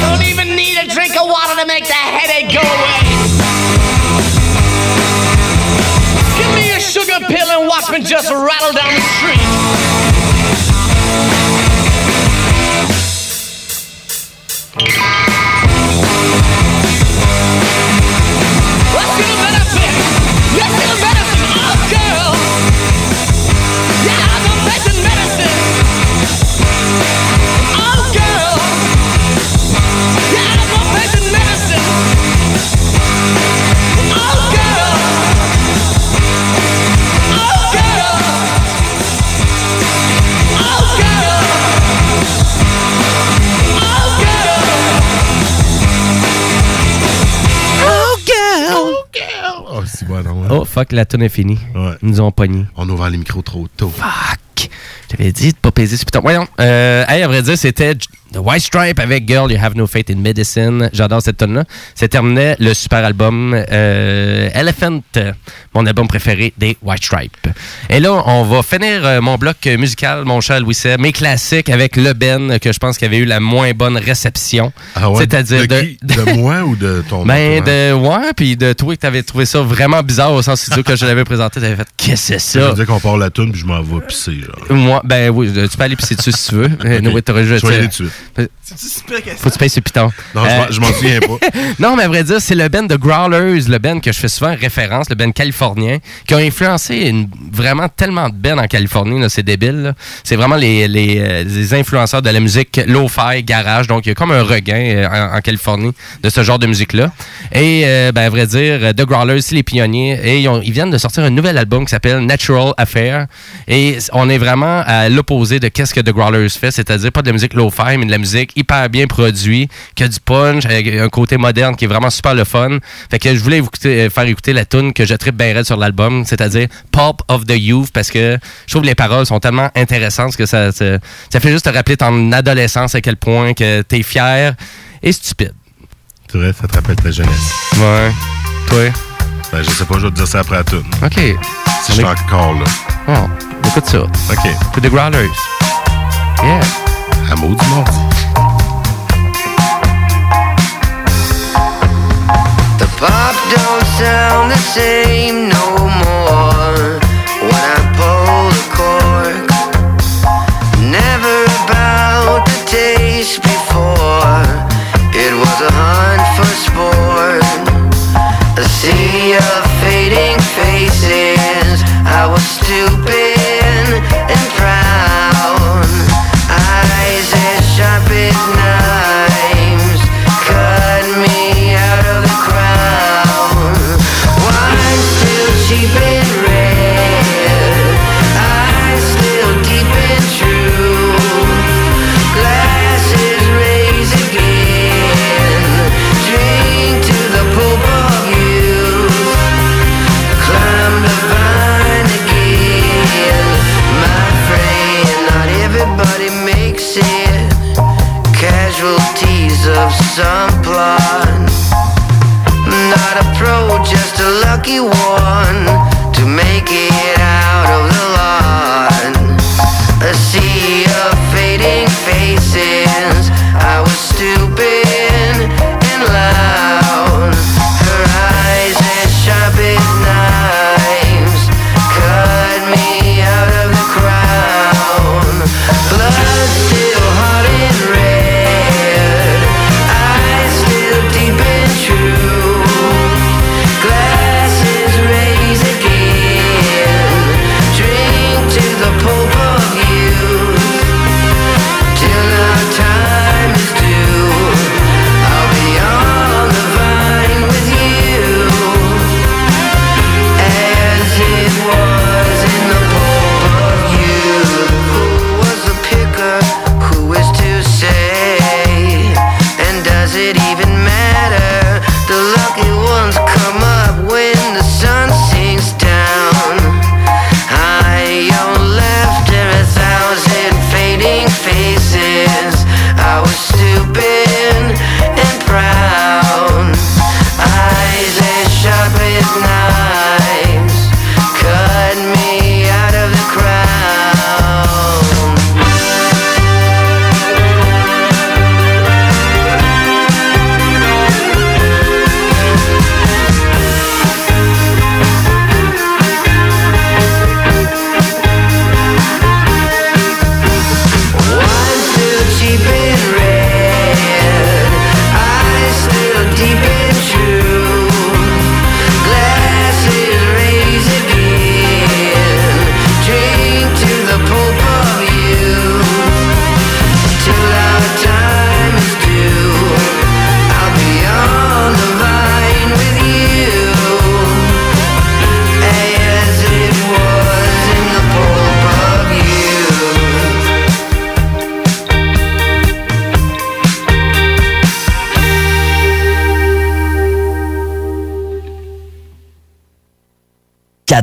Don't even need a drink of water to make the headache go away. Give me a sugar pill and watch me just rattle down fuck, la tune est finie. Ils nous ont pogné. On a ouvert les micros trop tôt. Fuck. J'avais dit de pas peser sur piton. Voyons. Euh, hey, à vrai dire, c'était The White Stripe avec Girl, You Have No Faith in Medicine. J'adore cette tune là C'est terminé le super album euh, Elephant, mon album préféré des White Stripe. Et là, on va finir euh, mon bloc musical, mon cher Louis Seb, mes classiques avec Le Ben, que je pense qu'il avait eu la moins bonne réception. Ah ouais? C'est-à-dire de, qui? de moi ou de ton Ben, de ouais, puis de toi, que t'avais trouvé ça vraiment bizarre au sens où que je l'avais présenté, t'avais fait Qu'est-ce que c'est Ça? Veut dire qu'on part la toune puis je m'en vais pisser, genre. Moi, ben oui, tu peux aller pisser dessus si tu veux. Euh, Noé, t'aurais Faut que tu payes ce piton. Non, je m'en- je m'en souviens pas. non, mais à vrai dire, c'est le band de Growlers, le band que je fais souvent référence, le band californien, qui a influencé une- vraiment tellement de bands en Californie, c'est débile. C'est vraiment les, les, euh, les influenceurs de la musique lo-fi, garage. Donc, il y a comme un regain euh, en, en Californie de ce genre de musique-là. Et, euh, ben, à vrai dire, euh, The Growlers, c'est les pionniers. Et ils, ont- ils viennent de sortir un nouvel album qui s'appelle Natural Affair. Et on est vraiment à l'opposé de qu'est-ce que The Growlers fait, c'est-à-dire pas de la musique lo-fi, mais de la musique hyper bien produite, qui a du punch, avec un côté moderne qui est vraiment super le fun. Fait que je voulais vous écouter- euh, faire écouter la tune que je tripe bien raide sur l'album, c'est-à-dire Pop of the Youth, parce que je trouve que les paroles sont tellement intéressantes que ça, ça, ça fait juste te rappeler ton adolescence à quel point que t'es fier et stupide. C'est vrai, ça te rappelle ta jeunesse. Ouais. Toi? Ben, je sais pas, je vais te dire ça après la toune. OK. Si je suis encore là. Oh, écoute ça. OK. C'est The Growlers. Yeah. À maudit mardi. The pop don't sound the same no more when I pull the cork. Never about the taste before. It was a hunt for sport. A sea of fading faces. I was stupid some. Not a pro, just a lucky one to make it out of the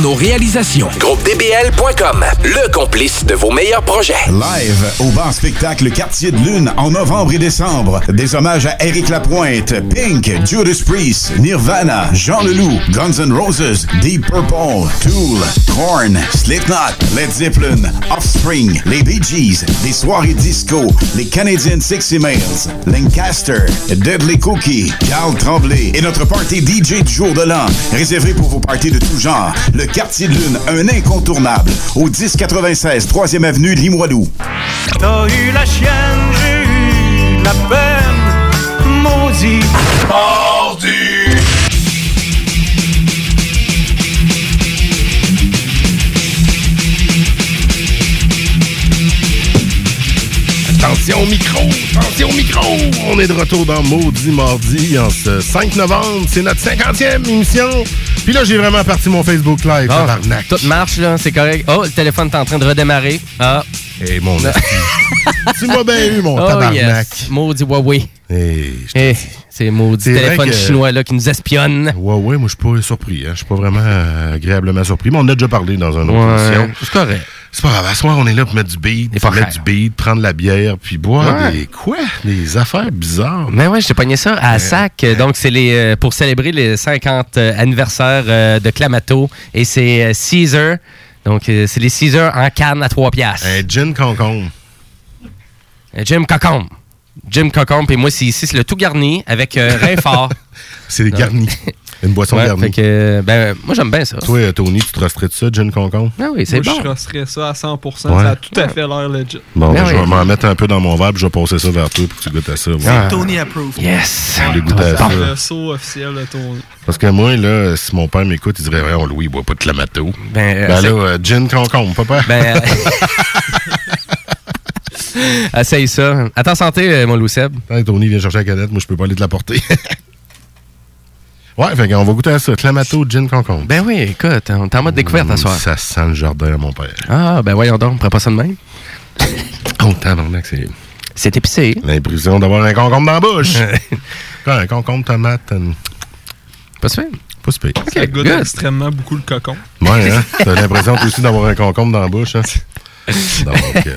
nos réalisations. GroupeDBL.com, le complice de vos meilleurs projets. Live au bar spectacle Quartier de Lune en novembre et décembre. Des hommages à Eric Lapointe, Pink, Judas Priest, Nirvana, Jean Leloup, Guns N' Roses, Deep Purple, Tool, Korn, Slipknot, Led Zeppelin, Offspring, les Bee Gees, des soirées disco, les Canadian Sexy Males, Lancaster, Deadly Cookie, Carl Tremblay et notre party DJ du jour de l'an, réservé pour vos parties de tout genre. Le Quartier de Lune, un incontournable, au 1096 3e avenue Limoilou. T'as eu la chienne, j'ai eu de la peine, maudit. Mardi. Attention au micro, attention au micro. On est de retour dans Maudit Mardi en ce 5 novembre. C'est notre 50e émission. Puis là, j'ai vraiment parti mon Facebook Live. Tabarnak. tout marche, là, c'est correct. Oh, le téléphone est en train de redémarrer. Ah. Et mon Tu m'as bien eu, mon oh, tabarnak. yes. Maudit Huawei. Hey, Eh, c'est maudit C'est vrai téléphone que- chinois là, qui nous espionne. Ouais, moi, je suis pas surpris. Hein. Je suis pas vraiment agréablement surpris. Mais on en a déjà parlé dans une autre Ouais, émission. c'est correct. C'est pas grave. À ce soir, on est là pour mettre du beat, pour mettre du beat, prendre de la bière, puis boire Ouais. des quoi? Des affaires bizarres. Mais ouais, j'ai pogné ça à Sac. Donc, c'est les euh, pour célébrer les 50 euh, anniversaires euh, de Clamato. Et c'est Caesar. Donc, c'est les Caesar en canne à 3 piastres. Un gin concombre. Un Jim Cocombe. Jim Cocombe. Et moi, c'est ici, c'est le tout garni avec euh, rein fort. C'est garni. Une boisson Ouais, garnie. fait que, ben, moi, j'aime bien ça. Toi, euh, Tony, tu te rosterais de ça, gin concombre? Ah oui, c'est Moi, bon. je rosterais ça à 100%. Ouais. Ça a tout à fait l'air legit. Bon, Ben je oui. vais m'en mettre un peu dans mon verre, puis je vais passer ça vers toi pour que tu goûtes à ça. ouais. Ah. Tony approved. Yes. On les goûte à ça. Le saut officiel de Tony. Parce que moi, là, si mon père m'écoute, il dirait, Voyons, Louis, il boit pas de clamato. Ben, euh, Ben c'est- là, euh, gin concombre, papa. Ben, euh, essaye ça. À ta santé, euh, mon Louis Seb. Tant que Tony vient chercher la canette, moi, je peux pas aller te la porter. Ouais, fait qu'on va goûter à ça. Clamato, gin concombre. Ben oui, écoute, on est en mode découverte à soir. Ça sent le jardin à mon père. Ah, ben voyons donc, on prend pas ça de même. Oh, tabarnak, c'est... C'est épicé. L'impression d'avoir un concombre dans la bouche. Un concombre, tomate, une... Pas sûr. Pas super. ça goûte good. extrêmement beaucoup le cocon. Ouais, hein? T'as l'impression aussi d'avoir un concombre dans la bouche, hein? Donc, euh,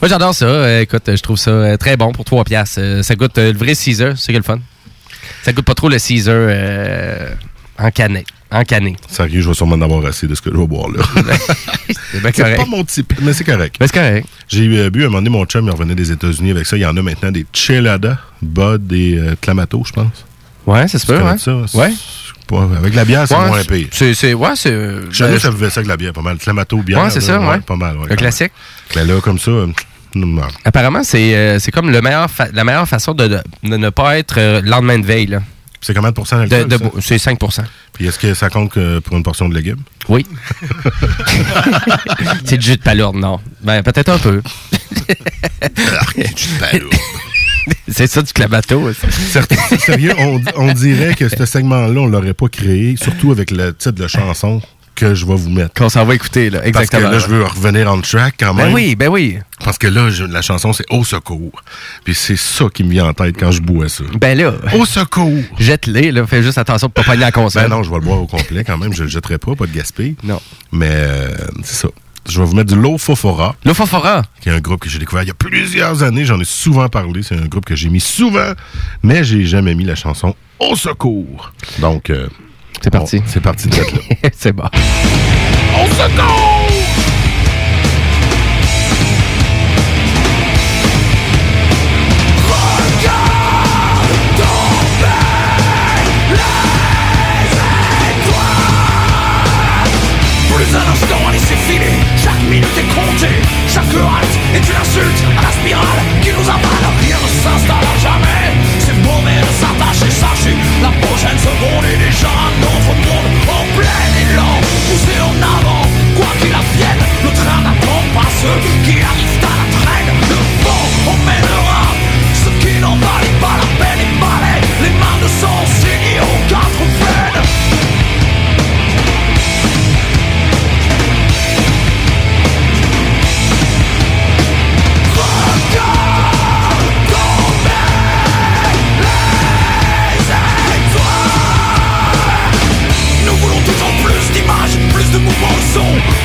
Moi, j'adore ça. Euh, écoute, je trouve ça euh, très bon pour 3 piastres. Euh, ça goûte euh, le vrai Caesar, c'est que le fun. Ça goûte pas trop le Caesar euh, en canet. En cané. sérieux, je vais sûrement en avoir assez de ce que je vais boire, là. C'est bien c'est correct. pas mon type, mais c'est correct. Ben, c'est correct. J'ai euh, bu, à un moment donné, mon chum, il revenait des États-Unis avec ça. Il y en a maintenant des Chelada, Bud et euh, Clamato, je pense. Ouais, c'est Tu super, connais ouais. ça? Ouais. pas- avec la bière, c'est Ouais, moins pire. C'est, c'est, ouais, c'est. Chez nous, ben, ça buvait ça avec la bière, pas mal. Clamato, bière. Ouais, c'est là, ça, ouais. Pas mal, ouais, Le classique. Mais là, comme ça, euh. Apparemment, c'est, euh, comme le meilleur fa- la meilleure façon de, de- de ne pas être euh, le lendemain de veille. Là. c'est combien de pourcents d'alcool? c'est 5% Puis est-ce que ça compte que pour une portion de légumes? Oui. c'est du jus de palourde, non. Ben, peut-être un peu. c'est ça du clamato. Sérieux, on, on dirait que ce segment-là, on l'aurait pas créé, surtout avec le titre de chanson que je vais vous mettre. Qu'on s'en va écouter, là. Exactement. Parce que là, je veux revenir en track quand Ben même. oui, ben oui. Parce que là, je- la chanson, c'est Au secours. Puis c'est ça qui me vient en tête quand je bois ça. Ben là. Au secours. Jette-les, là. Fais juste attention de pas pogner la console. Ben non, je vais le boire au complet quand même. Je le jetterai pas, pas de gaspille. Non. Mais euh, c'est ça. Je vais vous mettre du Lofofora. Lofofora. Qui est un groupe que j'ai découvert il y a plusieurs années. J'en ai souvent parlé. C'est un groupe que j'ai mis souvent, mais j'ai jamais mis la chanson Au secours. Donc, euh, c'est parti. c'est parti de là. c'est bon. Au secours! Plus un instant, allez c'est fini Chaque minute est comptée Chaque halte est une insulte à la spirale qui nous avale Rien ne s'installe à jamais La prochaine seconde est déjà un autre monde En plein élan, poussé en avant. Quoi qu'il advienne, le train n'attend pas ceux qui arrivent à la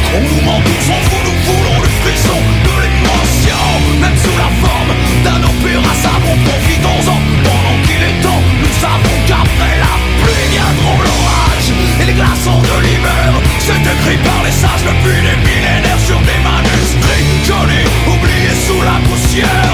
Qu'on nous ment, on s'en fout, nous voulons le frisson de l'émotion Même sous la forme d'un opéra savon, profitons-en Pendant qu'il est temps, nous savons qu'après la pluie viendront l'orage Et les glaçons de l'hiver C'est écrit par les sages depuis des millénaires sur des manuscrits Johnny, oublié sous la poussière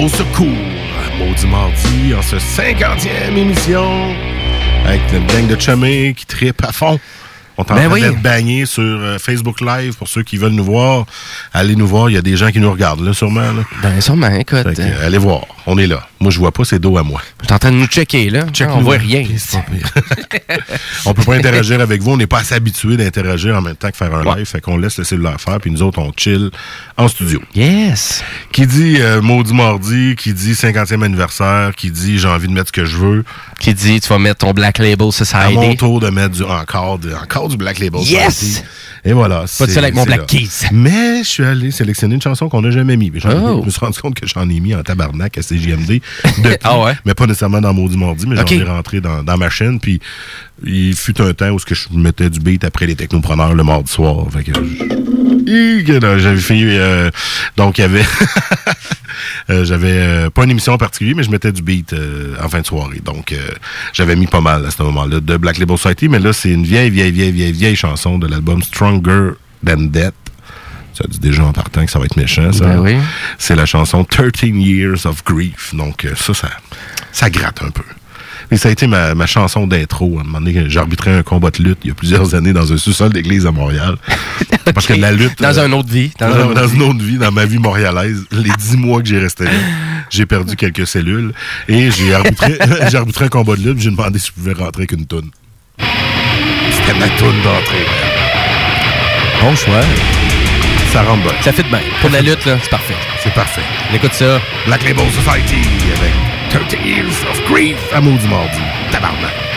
au secours! Maudit mardi, en ce 50e émission, avec une gang de chumés qui trippent à fond. On est en Ben train oui. d'être bagnés sur euh, Facebook Live pour ceux qui veulent nous voir. Allez nous voir, il y a des gens qui nous regardent, là, sûrement. Là. Ben, sûrement, écoute. Que, euh, allez voir, on est là. Moi, je vois pas ses dos à moi. T'es en train de nous checker, là. on voit rien. on peut pas interagir avec vous. On n'est pas assez habitué d'interagir en même temps que faire un Ouais. live. Fait qu'on laisse le cellulaire faire, puis nous autres, on chill en studio. Yes. Qui dit euh, maudit mardi, qui dit 50e anniversaire, qui dit j'ai envie de mettre ce que je veux. Qui dit tu vas mettre ton Black Label À mon Society. tour de mettre du, encore, de- encore du Black Label Yes! Society. Et voilà. Pas de c'est- seul avec mon Black là. Keys. Mais je suis allé sélectionner une chanson qu'on n'a jamais mis. Oh. Je me suis rendu compte que j'en ai mis en tabarnak à CGMD. depuis, Ah ouais? Mais pas nécessairement dans Maudit Mardi, mais j'en ai rentré dans, dans ma chaîne. Puis il fut un temps où ce que je mettais du beat après les technopreneurs le mardi soir. Fait que j'avais fait euh, donc il y avait euh, j'avais euh, pas une émission en particulier mais je mettais du beat en fin de soirée. Donc j'avais mis pas mal à ce moment-là de Black Label Society mais là c'est une vieille vieille vieille vieille vieille chanson de l'album Stronger Than Death. Ça dit déjà en partant que ça va être méchant ça. Ben oui. c'est la chanson 13 Years of Grief. Donc ça ça ça gratte un peu mais ça a été ma, ma chanson d'intro. À un moment donné, j'arbitrais un combat de lutte il y a plusieurs années dans un sous-sol d'église à Montréal. Parce que la lutte... Dans euh, une autre vie. Dans, dans, une autre dans vie. une autre vie, dans ma vie montréalaise, les dix mois que j'ai resté là, j'ai perdu quelques cellules et j'ai arbitré, arbitré un combat de lutte. J'ai demandé si je pouvais rentrer avec une toune. C'était ma toune d'entrée. Bon choix. Ça rentre bien. Ça fait de bien. Pour la lutte, là, c'est parfait. C'est parfait. On écoute ça. Black Label Society avec 30 Years of Grief. Amour du mardi. Tabarnak.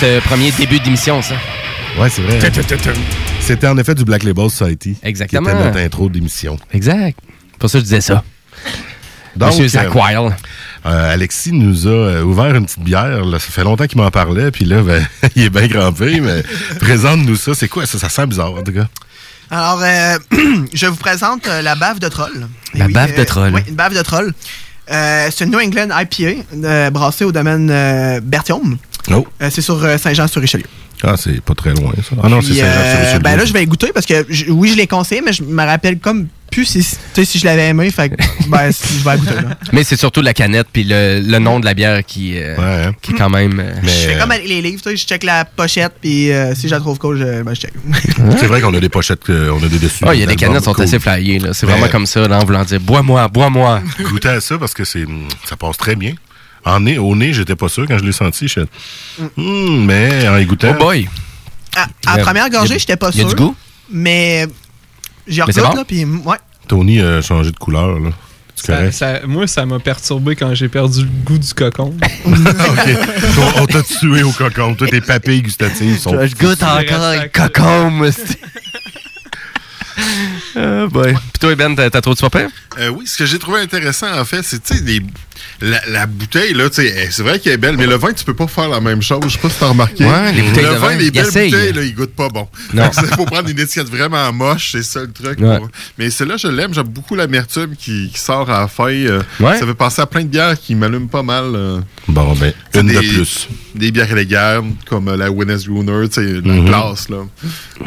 Notre euh, premier début d'émission, ça? Ouais, c'est vrai. hein. C'était en effet du Black Label Society. Exactement. Qui était notre intro d'émission. Exact. Pour ça, je disais ça. Monsieur Zach euh, Wild. euh, Alexis nous a ouvert une petite bière. là. Ça fait longtemps qu'il m'en parlait. Puis là, ben, il est bien crampé. Mais présente-nous ça. C'est quoi ça? Ça sent bizarre, en tout cas. Alors, euh, je vous présente euh, la bave de troll. La bave de troll. Oui, une bave de troll. Euh, c'est une New England IPA euh, brassée au domaine euh, Oh. Euh, c'est sur euh, Saint-Jean-sur-Richelieu. Ah, c'est pas très loin, ça. Ah non, c'est euh, Richelieu. Ben là, je vais goûter parce que je- oui, je l'ai conseillé, mais je me rappelle comme plus si, tu sais, si je l'avais aimé. Fait que, ben, si- je vais goûter. Là. Mais c'est surtout la canette puis le, le nom de la bière qui, euh, qui est quand même. euh, Je fais comme avec les livres, tu sais, je check la pochette, puis euh, si je la trouve cool, je, ben, je check. C'est vrai qu'on a des pochettes, euh, on a des dessus. Ah, il y a des canettes qui sont cool. assez flyées. là. C'est Mais- vraiment comme ça, là, en voulant dire bois-moi, bois-moi. Goûtez à ça parce que c'est ça passe très bien. En nez, au nez, j'étais pas sûr quand je l'ai senti. Je fais, Hmm, mais en y goûtant. Oh boy! À, à Euh, première gorgée, j'étais pas y a sûr. du goût? Mais j'ai regoute, bon? là, puis ouais. Tony a changé de couleur. Là. Ça- moi, ça m'a perturbé quand j'ai perdu le goût du cocon. OK. On, on t'a tué au cocon. Toi, tes papilles gustatives sont. Je goûte encore le cocon, Ah, boy. Puis toi, Ben, t'as trop de soin Euh, oui, ce que j'ai trouvé intéressant, en fait, c'est, tu sais, les- la, la bouteille, là, tu sais, elle- c'est vrai qu'elle est belle, mais le vin, tu peux pas faire la même chose. Je sais pas si t'as remarqué. Ouais, les bouteilles le de vin, vin, les belles bouteilles, là, ils goûtent pas bon. Non. Il faut prendre une étiquette vraiment moche, c'est ça le truc. Ouais. pour- Mais celle-là, je l'aime. J'aime beaucoup l'amertume qui, qui sort à la fin. euh, Ouais. Ça fait penser à plein de bières qui m'allument pas mal. euh. Bon, ben, une de plus. Des bières élégantes, comme euh, la Winnes Gruner, tu sais, la Mhm. classe, là.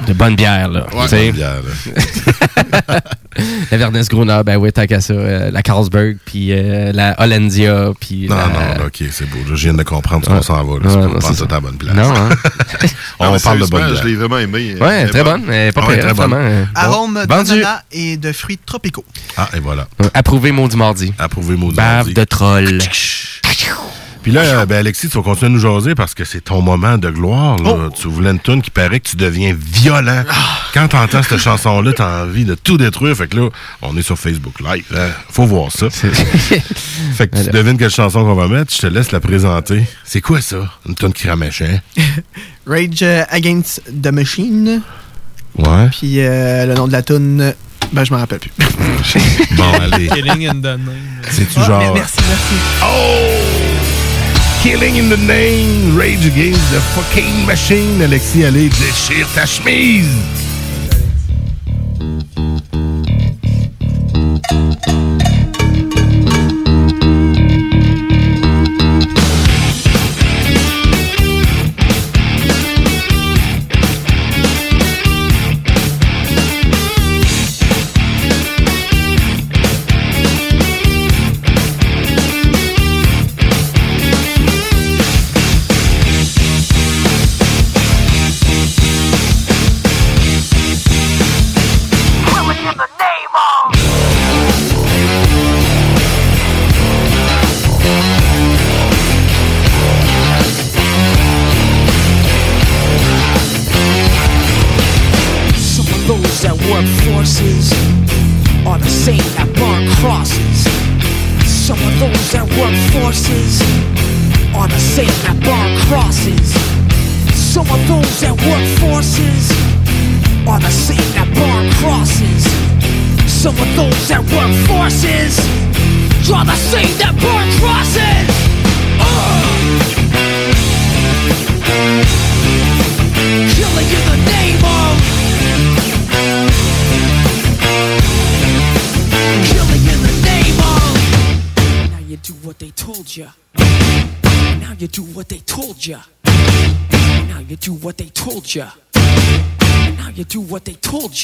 De bonnes bières, là. Ouais. tu sais. Bonne bière, la Vernes Gruner, ben oui, tant qu'à ça. euh, la Carlsberg, puis euh, la Hollandia, puis Non, la... non, là, OK, c'est beau. Je viens de comprendre ce Ouais. qu'on s'en va. Là, Ouais, c'est non, pas tout à la bonne place. Non, hein? On Non, parle de bonne Je l'ai vraiment aimé. Ouais, très bonne. Est pas Ouais, pire, très bonne. vraiment. euh, Arôme d'ananas et de fruits tropicaux. Ah, et voilà. Euh, Approuvé maudit mardi. Approuvé maudit Bave mardi. de troll. Puis là, ben Alexis, tu vas continuer à nous jaser parce que c'est ton moment de gloire. Oh. Là. Tu voulais une tune qui paraît que tu deviens violent. Ah. Quand tu entends cette chanson-là, tu as envie de tout détruire. Fait que là, on est sur Facebook Live. hein. Faut voir ça. fait que tu devines quelle chanson qu'on va mettre. Je te laisse la présenter. C'est quoi ça? Une tune qui ramèche, hein? Rage euh, Against the Machine. Ouais. Puis euh, le nom de la tune, ben je m'en rappelle plus. Bon, allez. Killing in the name. C'est-tu Ah, Merci, merci. Killing in the name, Rage Against the fucking machine. Alexis, allez, déchire ta chemise. Some Of those that work forces. Are the same that burn crosses. Uh. Killing in the name of. Killing in the name of. Now you do what they told ya. Now you do what they told ya. Now you do what they told ya. Now you do what they told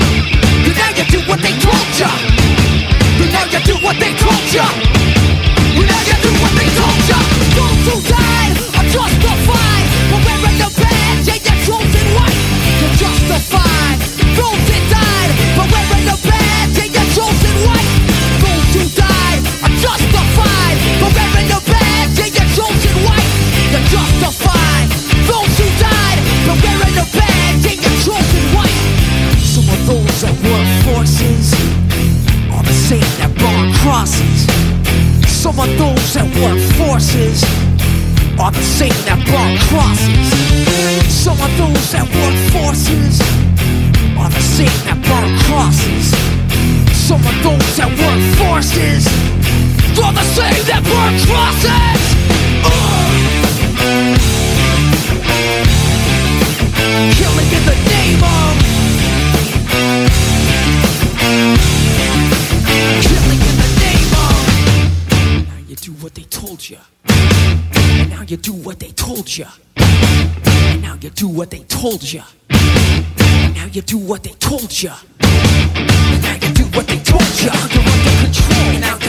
you And now you do what they told you And now you do what they told you And now you do what they told you You're under control. And now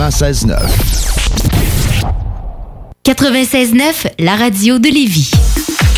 96.9. 96.9, la radio de Lévis.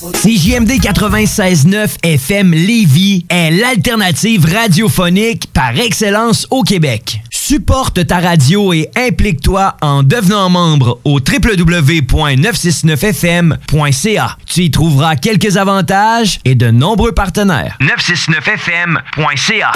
CJMD 96.9 FM Lévis est l'alternative radiophonique par excellence au Québec. Supporte ta radio et implique-toi en devenant membre au www.969fm.ca. Tu y trouveras quelques avantages et de nombreux partenaires. 969fm.ca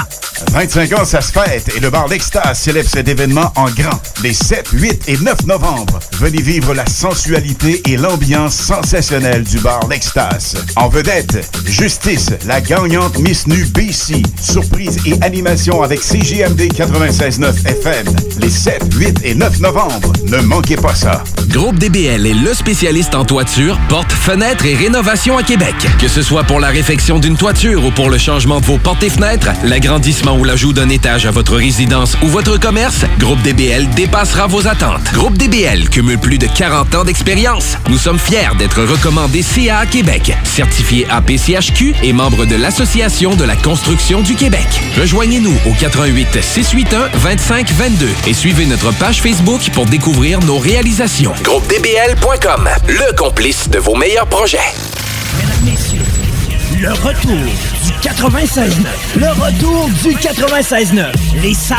25 ans, ça se fête et le bar L'Extase célèbre cet événement en grand. Les 7, 8 et 9 novembre, venez vivre la sensualité et l'ambiance sensationnelle du bar L'Extase. En vedette, Justice, la gagnante Miss Nu BC. Surprise et animation avec CJMD 96.9 FM. Les 7, 8 et 9 novembre. Ne manquez pas ça. Groupe DBL est le spécialiste en toiture, portes, fenêtres et rénovation à Québec. Que ce soit pour la réfection d'une toiture ou pour le changement de vos portes et fenêtres, l'agrandissement ou l'ajout d'un étage à votre résidence ou votre commerce, Groupe DBL dépassera vos attentes. Groupe DBL cumule plus de 40 ans d'expérience. Nous sommes fiers d'être recommandés CA Québec, certifié APCHQ et membre de l'Association de la construction du Québec. Rejoignez-nous au 88 681 25 2522 et suivez notre page Facebook pour découvrir nos réalisations. GroupeDBL.com, le complice de vos meilleurs projets. Le retour du 96.9. Le retour du 96.9. Les salles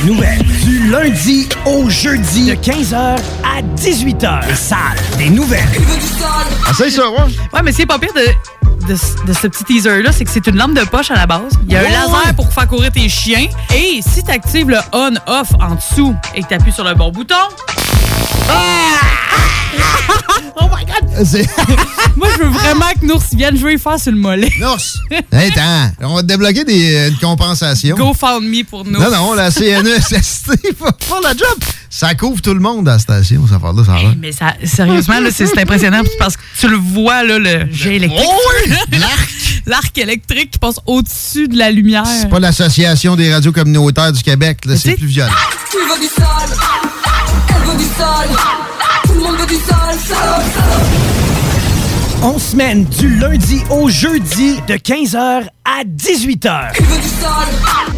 des nouvelles. Du lundi au jeudi de 15h à 18h. Les salles des nouvelles. Ah, c'est ça, ouais. Ouais, mais c'est pas pire de, de, de ce petit teaser-là, c'est que c'est une lampe de poche à la base. Il y a un laser pour faire courir tes chiens. Et si tu actives le on-off en dessous et que tu appuies sur le bon bouton. oh my god! Moi, je veux vraiment que Nours vienne jouer fort sur le mollet. Nours! Hey, attends, on va te débloquer des, euh, une compensation. Go found me pour Nours. Non, non, la CNESST va faire la job. Ça couvre tout le monde à la station, ça affaire-là, ça a l'air. Mais ça, sérieusement, là, c'est impressionnant parce que tu le vois, là, le jet électrique. L'arc! L'arc électrique qui passe au-dessus de la lumière. C'est pas l'Association des radios communautaires du Québec, là, c'est plus violent. Tu veux du sale, elle veut du sale, tout le monde veut du sale, sale, On semaine du lundi au jeudi de 15h à 18h.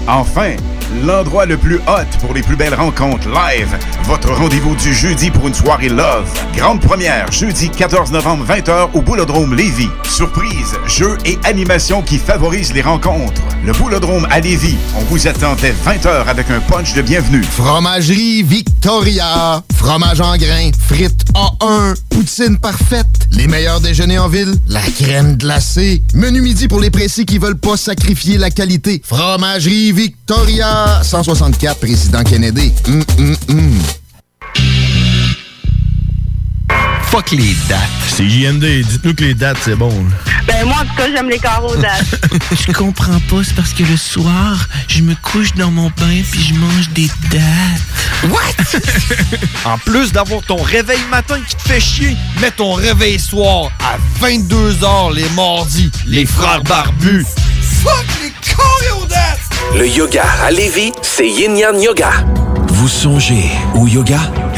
Enfin, l'endroit le plus hot pour les plus belles rencontres live. Votre rendez-vous du jeudi pour une soirée love. Grande première, jeudi 14 novembre 20h au Boulodrome Lévis. Surprise, jeux et animations qui favorisent les rencontres. Le Boulodrome à Lévis. On vous attend dès 20h avec un punch de bienvenue. Fromagerie Victoria. Fromage en grains. Frites A1. Poutine parfaite. Les meilleurs déjeuners en ville? La crème glacée. Menu midi pour les précis qui veulent pas sacrifier la qualité. Fromagerie Victoria. 164 Président Kennedy. Hum, hum, hum. Fuck les dates. C'est JMD, dites-nous que les dates, c'est bon. Ben moi, en tout cas, j'aime les carreaux dates. Je comprends pas, c'est parce que le soir, je me couche dans mon bain puis je mange des dates. What? en plus d'avoir ton réveil matin qui te fait chier, mets ton réveil soir à 22h les mardis. Les frères barbus. Fuck les choréodates! Le yoga à Lévis, c'est Yin Yang Yoga. Vous songez au yoga?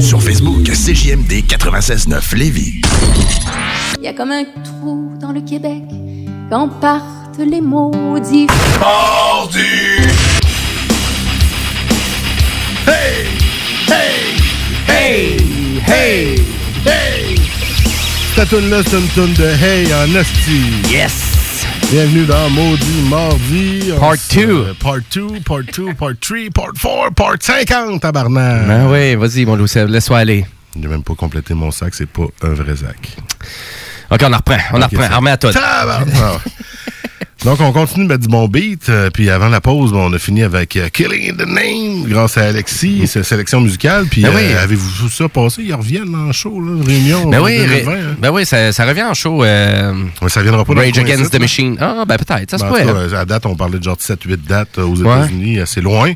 Sur Facebook, CJMD 96.9 Lévis. Il y a comme un trou dans le Québec quand partent les maudits. Hey! Hey! Hey! Hey! Hey! Cette tune-là, c'est une tune de Hey en esti. Yes! Bienvenue dans Maudit Mardi. Part On se- 2. Part 2, Part 2, Part 3, Part 4, Part 50, tabarnak. Ben oui, vas-y, mon Louis, laisse-moi aller. J'ai même pas complété mon sac, c'est pas un vrai sac. OK, on en reprend. On en Ok, reprend. à toi. Donc, on continue de mettre du bon beat. euh, puis avant la pause, bon, on a fini avec euh, Killing the Name grâce à Alexis, sa sélection musicale. Puis Ben oui. euh, avez-vous vu ça passer? Ils reviennent en show, là, réunion. Ben en oui, 2020, ré- hein. ben oui ça, ça revient en show. ça viendra pas Rage Against the. Machine. Ah, ben peut-être, ça se Ben, tout à date, on parlait de genre de 7-8 dates aux Ouais. États-Unis, assez loin.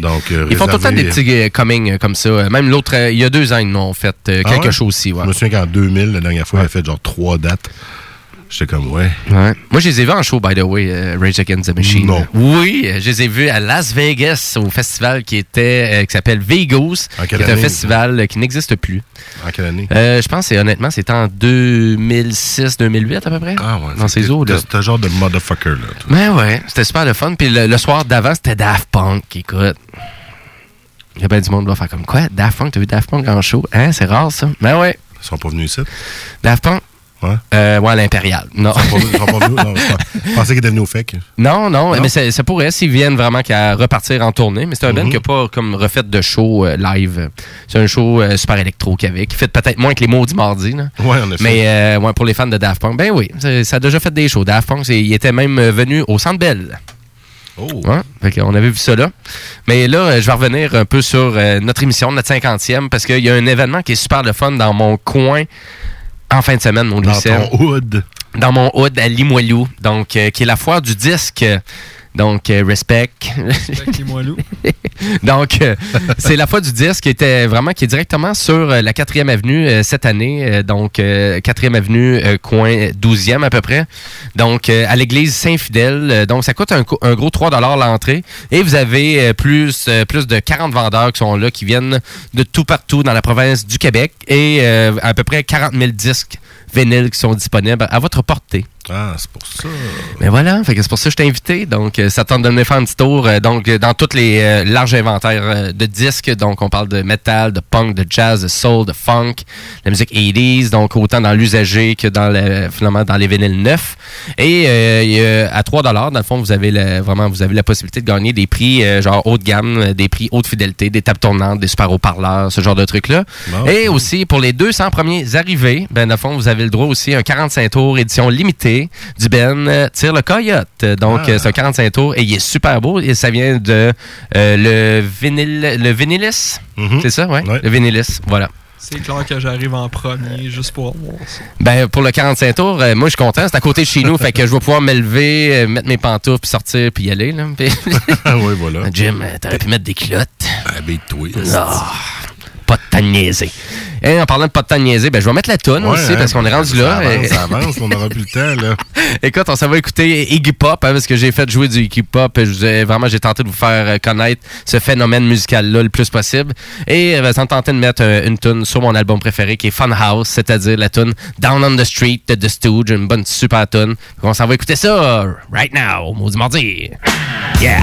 Donc, Ils font tout le temps des petits coming euh, comme ça. Même l'autre, il y a deux ans, ils m'ont fait Ah quelque ouais? chose aussi. Je me souviens qu'en 2000, la dernière fois, il a fait genre 3 dates. J'étais comme, ouais. Ouais. Moi, je les ai vus en show, by the way, euh, Rage Against the Machine. Non. Oui, euh, je les ai vus à Las Vegas au festival qui était euh, qui s'appelle Vegas, qui est un festival qui n'existe plus. En quelle année? Euh, je pense, honnêtement, c'était en 2006-2008 à peu près. Ah ouais. Dans ces eaux-là. C'était genre de motherfucker, là. Mais ouais, c'était super le fun. Puis le, le soir d'avant, c'était Daft Punk. Écoute, il y a bien du monde qui va faire comme quoi? Daft Punk, t'as vu Daft Punk en show? Hein, c'est rare ça. Mais ouais. Ils sont pas venus ici? Daft Punk, Ouais. Euh, ouais, l'Impérial. Non. Ils sont pas- venus, non, je pensais qu'ils étaient venus au FEC. Non, non, Non? mais ça, ça pourrait s'ils viennent vraiment qu'à repartir en tournée. Mais c'est un band Mhm. qui n'a pas comme refait de show euh, live. C'est un show euh, super électro qu'il y avait, qui fait peut-être moins que les maudits mardi. Là. Ouais, en effet. Mais euh, ouais, pour les fans de Daft Punk, ben oui, ça, a déjà fait des shows. Daft Punk, il était même venu au Centre Bell. Oh. Ouais, fait qu'on avait vu ça là. Mais là, je vais revenir un peu sur notre émission, notre 50e, parce qu'il y a un événement qui est super le fun dans mon coin en fin de semaine, mon Dans Lucien ton hood. dans mon hood à Limoilou, donc euh, qui est la foire du disque. Donc, euh, respect. donc, euh, c'est la foire du disque qui était vraiment, qui est directement sur euh, la 4e avenue euh, cette année. donc, euh, 4e avenue, euh, coin 12e à peu près. Donc, euh, à l'église Saint-Fidèle. Donc, ça coûte un, gros 3 l'entrée. Et vous avez plus, plus de 40 vendeurs qui sont là, qui viennent de tout partout dans la province du Québec. Et euh, à peu près 40 000 disques vinyles qui sont disponibles à votre portée. Ah, c'est pour ça. Mais voilà, c'est pour ça que je t'ai invité. Donc, ça tente de venir faire un petit tour. euh, donc, dans tous les euh, larges inventaires euh, de disques. Donc, on parle de metal, de punk, de jazz, de soul, de funk, la musique 80s. Donc, autant dans l'usager que dans le, finalement dans les vinyles neufs. Et euh, à 3 dans le fond, vous avez la- vraiment vous avez la possibilité de gagner des prix euh, genre haut de gamme, des prix haute fidélité, des tables tournantes, des super haut-parleurs, ce genre de trucs-là. Bon. Et aussi, pour les 200 premiers arrivés, ben, dans le fond, vous avez le droit aussi à un 45 tours édition limitée du Ben Tire le Coyote. Donc, Ah. c'est un 45 et il est super beau. Et ça vient de euh, le vinyle, le Vinylis. C'est ça, ouais? Le Vinylis, voilà. C'est clair que j'arrive en premier juste pour voir ça. Ben, pour le 45 tours, euh, moi, je suis content. C'est à côté de chez nous. fait que je vais pouvoir me lever, euh, mettre mes pantoufles, puis sortir, puis y aller. Là. Oui, voilà. Jim, t'aurais pu mettre des culottes. Habille-toi. Ah, pas de temps de niaiser. Et en parlant de pas de temps de niaiser, ben, je vais mettre la toune Ouais, aussi hein, parce qu'on est rendu là. Ça avance, Et- ça avance, on n'aura plus le temps, là. Écoute, on s'en va écouter Iggy Pop hein, parce que j'ai fait jouer du Iggy Pop. Je vraiment, j'ai tenté de vous faire euh, connaître ce phénomène musical-là le plus possible. Et euh, ça me tentait de mettre euh, une tune sur mon album préféré qui est Fun House, c'est-à-dire la tune Down on the Street de The Stooge, une bonne super tune. On s'en va écouter ça right now, maudit mardi. Yeah!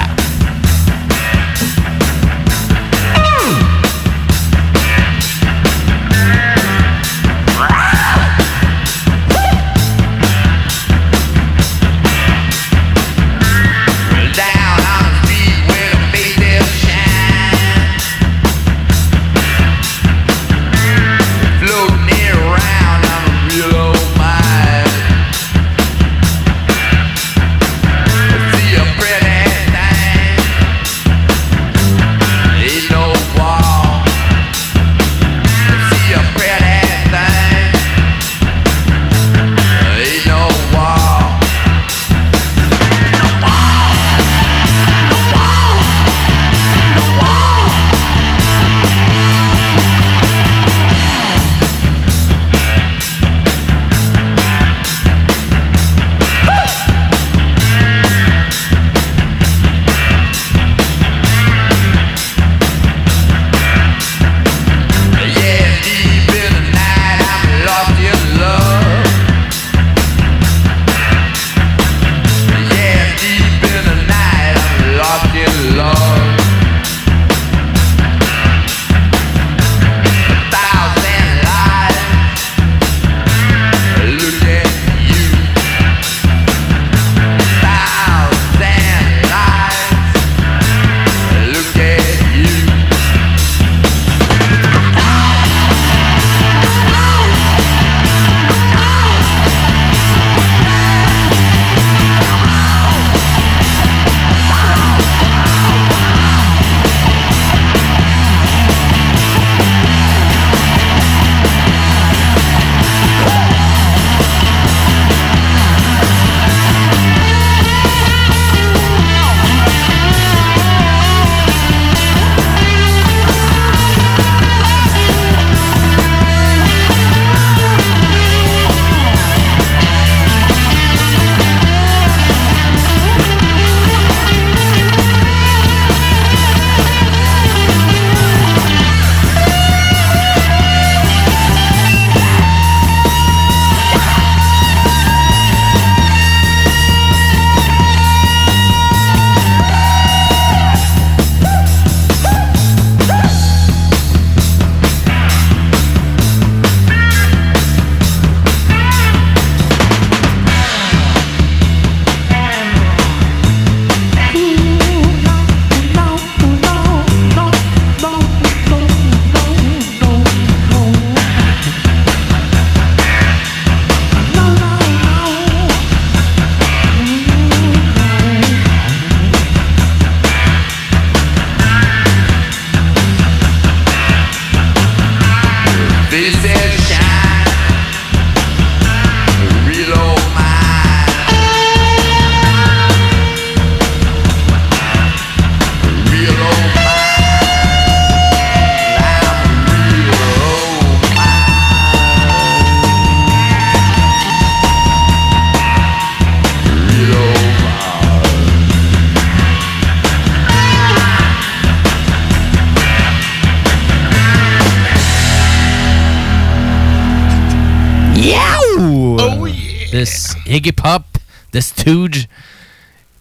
Iggy Pop, The Stooge,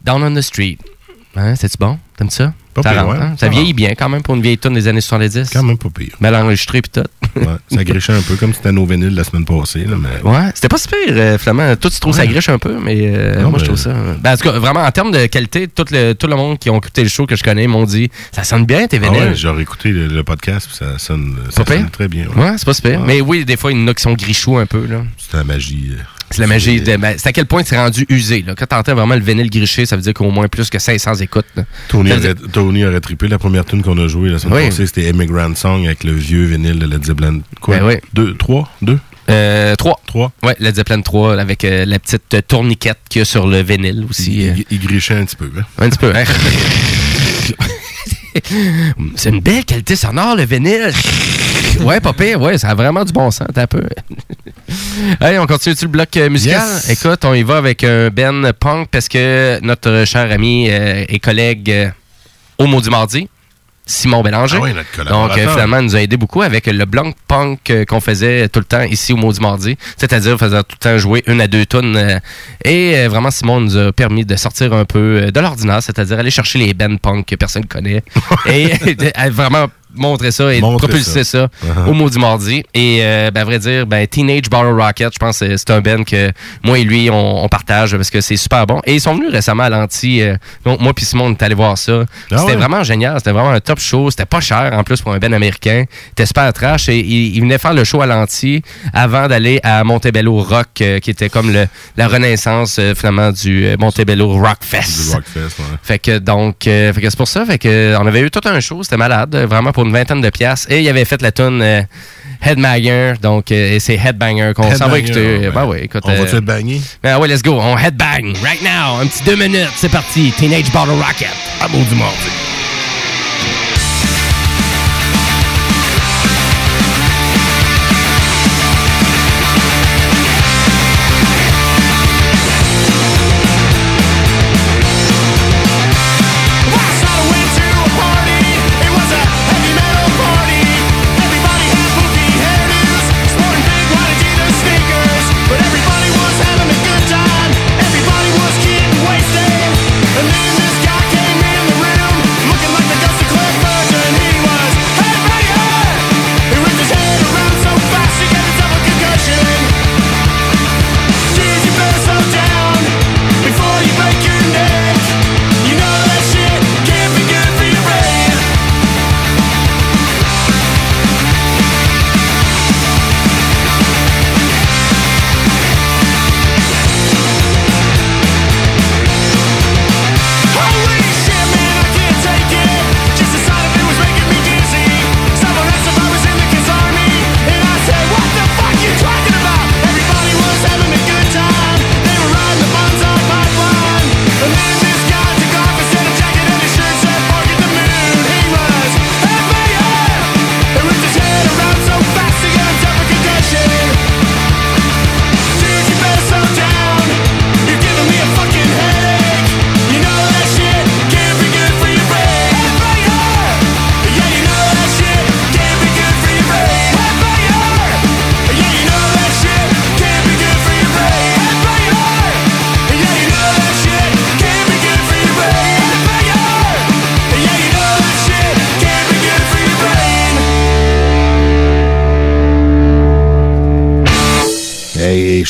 Down on the Street. Hein, c'est-tu bon? T'aimes ça? Pas ça pire, rentre, ouais. hein? Ça Ça vieillit bien quand même pour une vieille tune des années 70. Quand même pas pire. Mal enregistré pis tout. Ouais, ça grichait un peu comme c'était nos vinyles la semaine passée. Là, mais... Ouais, c'était pas super, euh, finalement. Tout, tu trouves ça griche un peu, mais euh, Non, moi, je trouve ça. Ben, en tout cas, vraiment, en termes de qualité, tout le, tout le monde qui ont écouté le show que je connais m'ont dit ça sonne bien, tes Ah vinyles. ouais, j'ai écouté le, le podcast, puis ça sonne, ça très bien. Ouais, c'est pas super. Mais oui, des fois, il y en a qui sont grichous un peu. là. C'est la magie. C'est la magie. de- ben, c'est à quel point c'est rendu usé. Là. Quand t'entends vraiment le vinyle griché, ça veut dire qu'au moins plus que 500 écoutes. là. Tony aurait, Tony aurait trippé. La première tune qu'on a jouée la semaine Oui. passée, c'était Immigrant Song avec le vieux vinyle de Led Zeppelin. Quoi? Ben oui. Deux, trois? Deux? Euh, 3. 3. Ouais, Led Zeppelin 3 avec euh, la petite euh, tourniquette qu'il y a sur le vinyle aussi. euh. Il, il grichait un petit peu. Hein? Un petit peu, hein? C'est une belle qualité sonore, le vinyle. Ouais, pas pire, ouais, ça a vraiment du bon sens, t'as un peu. Allez, on continue-tu le bloc euh, musical? Yes. Écoute, on y va avec un Ben Punk parce que notre cher ami euh, et collègue euh, au Maudit Mardi, Simon Bélanger. Ah oui, notre Donc, euh, finalement, il nous a aidé beaucoup avec le bloc punk euh, qu'on faisait tout le temps ici au Maudit Mardi. C'est-à-dire, on faisait tout le temps jouer une à deux tonnes. et euh, vraiment, Simon nous a permis de sortir un peu euh, de l'ordinaire, c'est-à-dire aller chercher les bands punk que personne ne connaît. et vraiment montrer ça et Montrer propulser ça, ça. Au Maudit Mardi. Et euh, ben, à vrai dire, ben, Teenage Bottle Rocket, je pense que c'est un band que moi et lui, on, on partage parce que c'est super bon. Et ils sont venus récemment à l'anti. euh, donc, moi puis Simon, on est allé voir ça. Ah c'était ouais? vraiment génial. C'était vraiment un top show. C'était pas cher en plus pour un band américain. C'était super trash. Et il, il venait faire le show à l'anti avant d'aller à Montebello Rock, euh, qui était comme le, la renaissance finalement du Montebello Rock Fest. Du Rockfest, ouais. Fait que donc, fait que c'est pour ça. Fait que on avait eu tout un show, c'était malade, vraiment pour une vingtaine de piastres. Et il avait fait la tune euh, Headbanger, donc euh, c'est Headbanger qu'on s'en va écouter. ouais. Ben oui, écoute. On va-tu être bagné? Ben ouais, let's go, on headbang right now, un petit deux minutes, c'est parti. Teenage Bottle Rocket, à bout du mardi.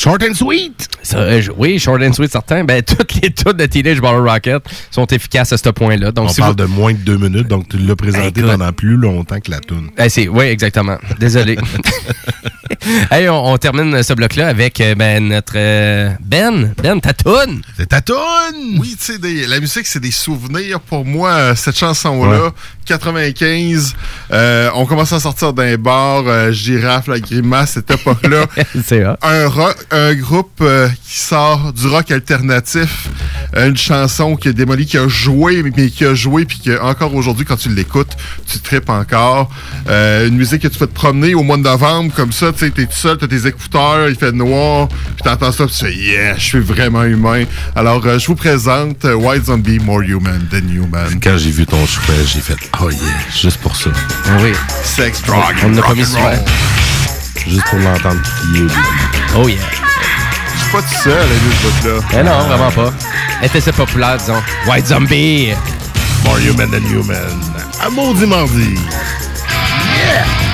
Short and sweet! Oui, Short and Sweet, certain. Ben, toutes les tunes de Teenage Bottle Rocket sont efficaces à ce point-là. Donc, On si parle vous- de moins de deux minutes, donc tu l'as présenté Écoute. pendant plus longtemps que la toune. C'est- oui, exactement. Désolé. hey, on, on termine ce bloc-là avec euh, ben, notre euh, Ben. Ben, ta toune. C'est ta toune! Oui, tu sais, des- la musique, c'est des souvenirs. Pour moi, euh, cette chanson-là, Ouais. 95, euh, on commence à sortir d'un bar, euh, Girafe, la grimace, cette époque-là. c'est un, rock, un groupe euh, qui sort du rock alternatif, euh, une chanson qui a démoli, qui a joué, mais qui a joué, puis que encore aujourd'hui, quand tu l'écoutes, tu tripes encore. Euh, une musique que tu fais te promener au mois de novembre, comme ça, tu sais, t'es tout seul, t'as tes écouteurs, il fait noir, puis t'entends ça, puis tu fais yeah, je suis vraiment humain. Alors, euh, je vous présente White Zombie, More Human Than Human. Quand j'ai vu ton choix, j'ai fait Oh yeah, juste pour ça. Oui. Sex, drug, On n'a pas mis souvent. Juste pour l'entendre crier. Oh yeah. Pas tout seul, à ce bout-là. Eh non, vraiment pas. Elle était assez populaire, disons. White Zombie! More human than human. À maudit mardi. Talk,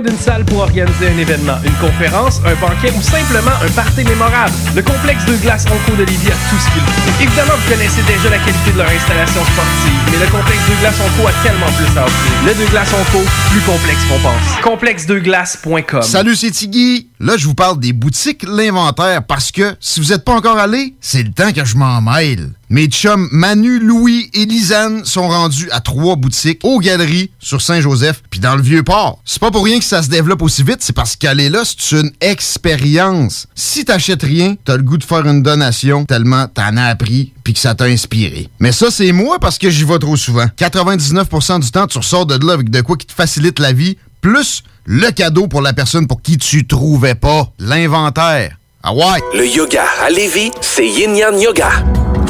d'une salle pour organiser un événement, une conférence, un banquet ou simplement un party mémorable. Le complexe de glace Onco de Lévis a tout ce qu'il faut. Évidemment, vous connaissez déjà la qualité de leur installation sportive, mais le complexe de glace Onco a tellement plus à offrir. Le de glace Onco, plus complexe qu'on pense. Complexedeglace.com. Salut, c'est Tiggy. Là, je vous parle des boutiques L'Inventaire parce que si vous n'êtes pas encore allé, c'est le temps que je m'en mêle. Mes chums Manu, Louis et Lisanne sont rendus à trois boutiques aux Galeries sur Saint-Joseph puis dans le Vieux-Port. C'est pas pour rien que ça se développe aussi vite, c'est parce qu'aller là, c'est une expérience. Si t'achètes rien, t'as le goût de faire une donation tellement t'en as appris puis que ça t'a inspiré. Mais ça, c'est moi parce que j'y vais trop souvent. 99% du temps, tu ressors de là avec de quoi qui te facilite la vie, plus le cadeau pour la personne pour qui tu trouvais pas l'inventaire. Ah ouais? Le yoga à Lévis, c'est Yin Yang Yoga.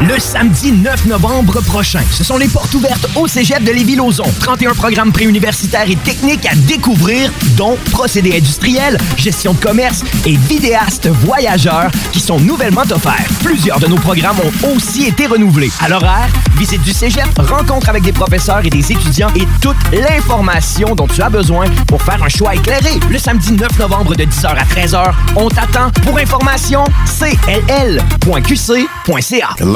Le samedi 9 novembre prochain, ce sont les portes ouvertes au Cégep de Lévis-Lauzon. 31 programmes préuniversitaires et techniques à découvrir, dont procédés industriels, gestion de commerce et vidéastes voyageurs qui sont nouvellement offerts. Plusieurs de nos programmes ont aussi été renouvelés. À l'horaire, visite du Cégep, rencontre avec des professeurs et des étudiants et toute l'information dont tu as besoin pour faire un choix éclairé. Le samedi 9 novembre de 10h à 13h, on t'attend. Pour information, cll.qc.ca.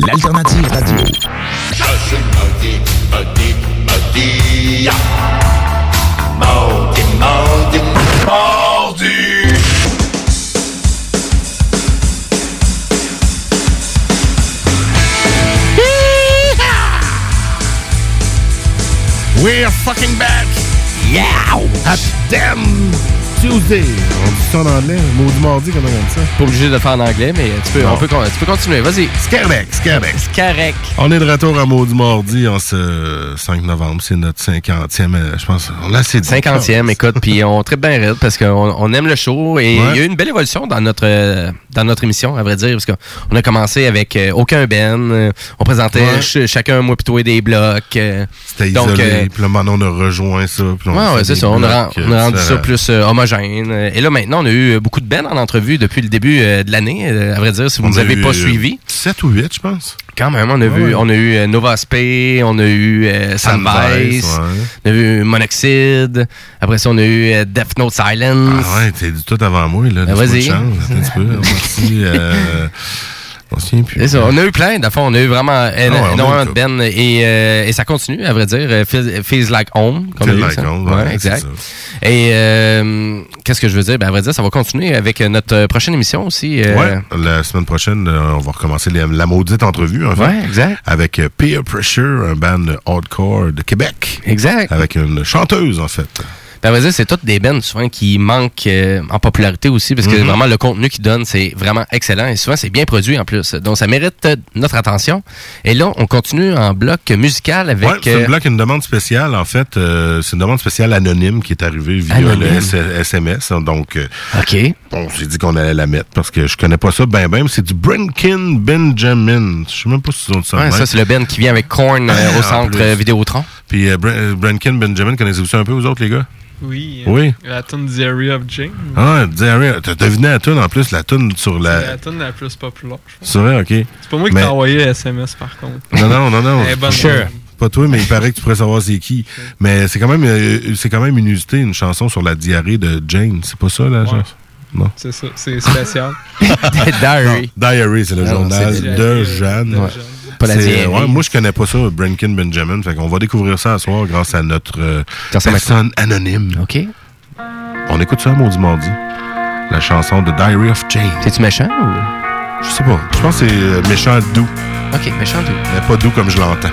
L'alternative radio. We're fucking back! Yeah! At Tuesday! On dit ça en anglais, maudit mardi, comment on dit ça? Pas obligé de le faire en anglais, mais tu peux, on peut, con- tu peux continuer. Vas-y. Correct. C'est correct. On est de retour à Maudit Mardi en ce 5 novembre. C'est notre 50e, euh, je pense. On a assez de 50e, écoute, puis on tripe bien raide parce qu'on on aime le show et il Ouais. y a eu une belle évolution dans notre euh, dans notre émission, à vrai dire, parce qu'on a commencé avec euh, aucun Ben, on présentait Ouais. ch- chacun moi plutôt et des blocs. C'était isolé, euh, puis là, maintenant, on a rejoint ça. puis on Ouais, c'est ça. On a, blocs, ren- on a rendu ça plus euh, homogène. Euh, Et là, maintenant, on a eu euh, beaucoup de bands en entrevue depuis le début euh, de l'année, euh, à vrai dire, si vous ne nous avez eu, pas euh, suivis. 7 ou 8, je pense. Quand même, on a, vu, ouais. on a eu euh, Nova Spay, on a eu euh, Sunrise, Sunvice, ouais. on a eu Monoxide, après ça, on a eu euh, Death Note Silence. Ah ouais, t'es du tout avant moi, là. Ben, vas-y. Merci. Euh, on se souvient plus. C'est ça, on a eu plein, fond, on a eu vraiment Ah énormément de et, euh, et ça continue, à vrai dire. euh, Feels, Feels Like Home. qu'on a Feel eu, Like ça. Home, ouais, exact. ça. Et euh, qu'est-ce que je veux dire? Ben, à vrai dire, ça va continuer avec euh, notre prochaine émission aussi. euh, Ouais, la semaine prochaine, euh, on va recommencer les- la maudite entrevue, en fait. Ouais, exact. Avec euh, Peer Pressure, un band hardcore de Québec. Exact. Avec une chanteuse, en fait. Ben, dire, c'est toutes des bands souvent qui manquent euh, en popularité aussi parce que Mhm. vraiment le contenu qu'ils donnent, c'est vraiment excellent et souvent c'est bien produit en plus. Donc ça mérite euh, notre attention. Et là, on continue en bloc musical avec. Ouais, c'est euh, une bloc, une demande spéciale. En fait, euh, c'est une demande spéciale anonyme qui est arrivée via Anonyme. le SMS. Donc, euh, OK. on s'est dit qu'on allait la mettre parce que je connais pas ça ben ben. C'est du Brinkin Benjamin. Je sais même pas si c'est ça. ouais, ça, c'est le band qui vient avec Korn euh, Ah, au en centre euh, Vidéotron. Puis euh, Br- euh, Benjamin, connaissez-vous ça un peu, vous autres, les gars? Oui. Oui. La tune Diary of Jane. Ah, Diary, t'as deviné la tune en plus, la tune sur C'est la. la tune la plus populaire, je pense. C'est vrai, ok. C'est pas moi qui t'ai envoyé SMS par contre. Non, non, non, non. Est bonne. Pas toi, mais il paraît que tu pourrais savoir c'est qui. Mais c'est quand même euh, c'est quand même inusité, une chanson sur la diarrhée de Jane. C'est pas ça, la Ouais. chanson? Non. C'est ça, c'est spécial. Diary. Non, Diary, c'est le non, journal de Jeanne. Pas la ouais, moi, je connais pas ça, Brinkin Benjamin. Fait qu'on va découvrir ça ce soir grâce à notre euh, Personne personne anonyme. OK. On écoute ça, Maudit Mardi. La chanson de Diary of Jane. C'est-tu méchant ou? Je sais pas. Je pense que c'est euh, méchant doux. OK, méchant doux. Mais pas doux comme je l'entends.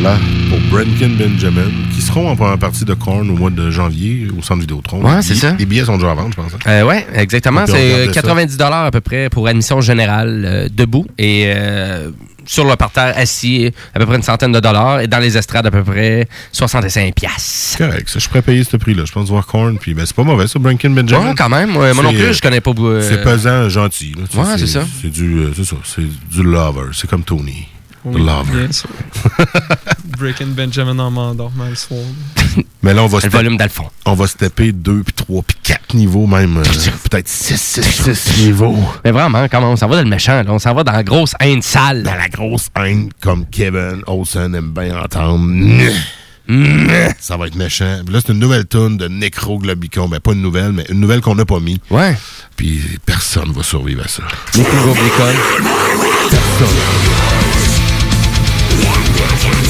Voilà, pour Brenkin Benjamin, qui seront en première partie de Korn au mois de janvier au centre Vidéotron. Ouais, Les c'est billets- ça. Les billets sont déjà à vendre, je pense. hein. Euh, ouais, exactement. C'est regarder ça. 90 à peu près pour admission générale euh, debout et euh, sur le parterre assis à peu près une centaine de dollars et dans les estrades à peu près 65 piastres. Correct, ça, je pourrais payer ce prix-là. Je pense voir Korn, puis ben, c'est pas mauvais, ça, Brenkin Benjamin. Ouais, quand même. Ouais, moi non plus, je connais pas. euh, C'est pesant, gentil. là. Ouais, c'est ça. C'est du, c'est ça, c'est du lover. C'est comme Tony. The Oui, lover. bien sûr. Breaking Benjamin en m'endormant le soir. Mais là, on va Le volume d'Alphon. On va se taper 2, puis 3, puis 4 niveaux, même. euh, Peut-être 6, 6, 6 niveaux. Mais vraiment, comment on s'en va dans le méchant, là? on s'en va dans la grosse haine sale. Dans la grosse haine, comme Kevin Olsen aime bien entendre. Ça va être méchant. Puis là, c'est une nouvelle tune de Necroglobicon. Ben, pas une nouvelle, mais une nouvelle qu'on n'a pas mis. Ouais. Puis personne va survivre à ça. Necroglobicon. Yeah, I can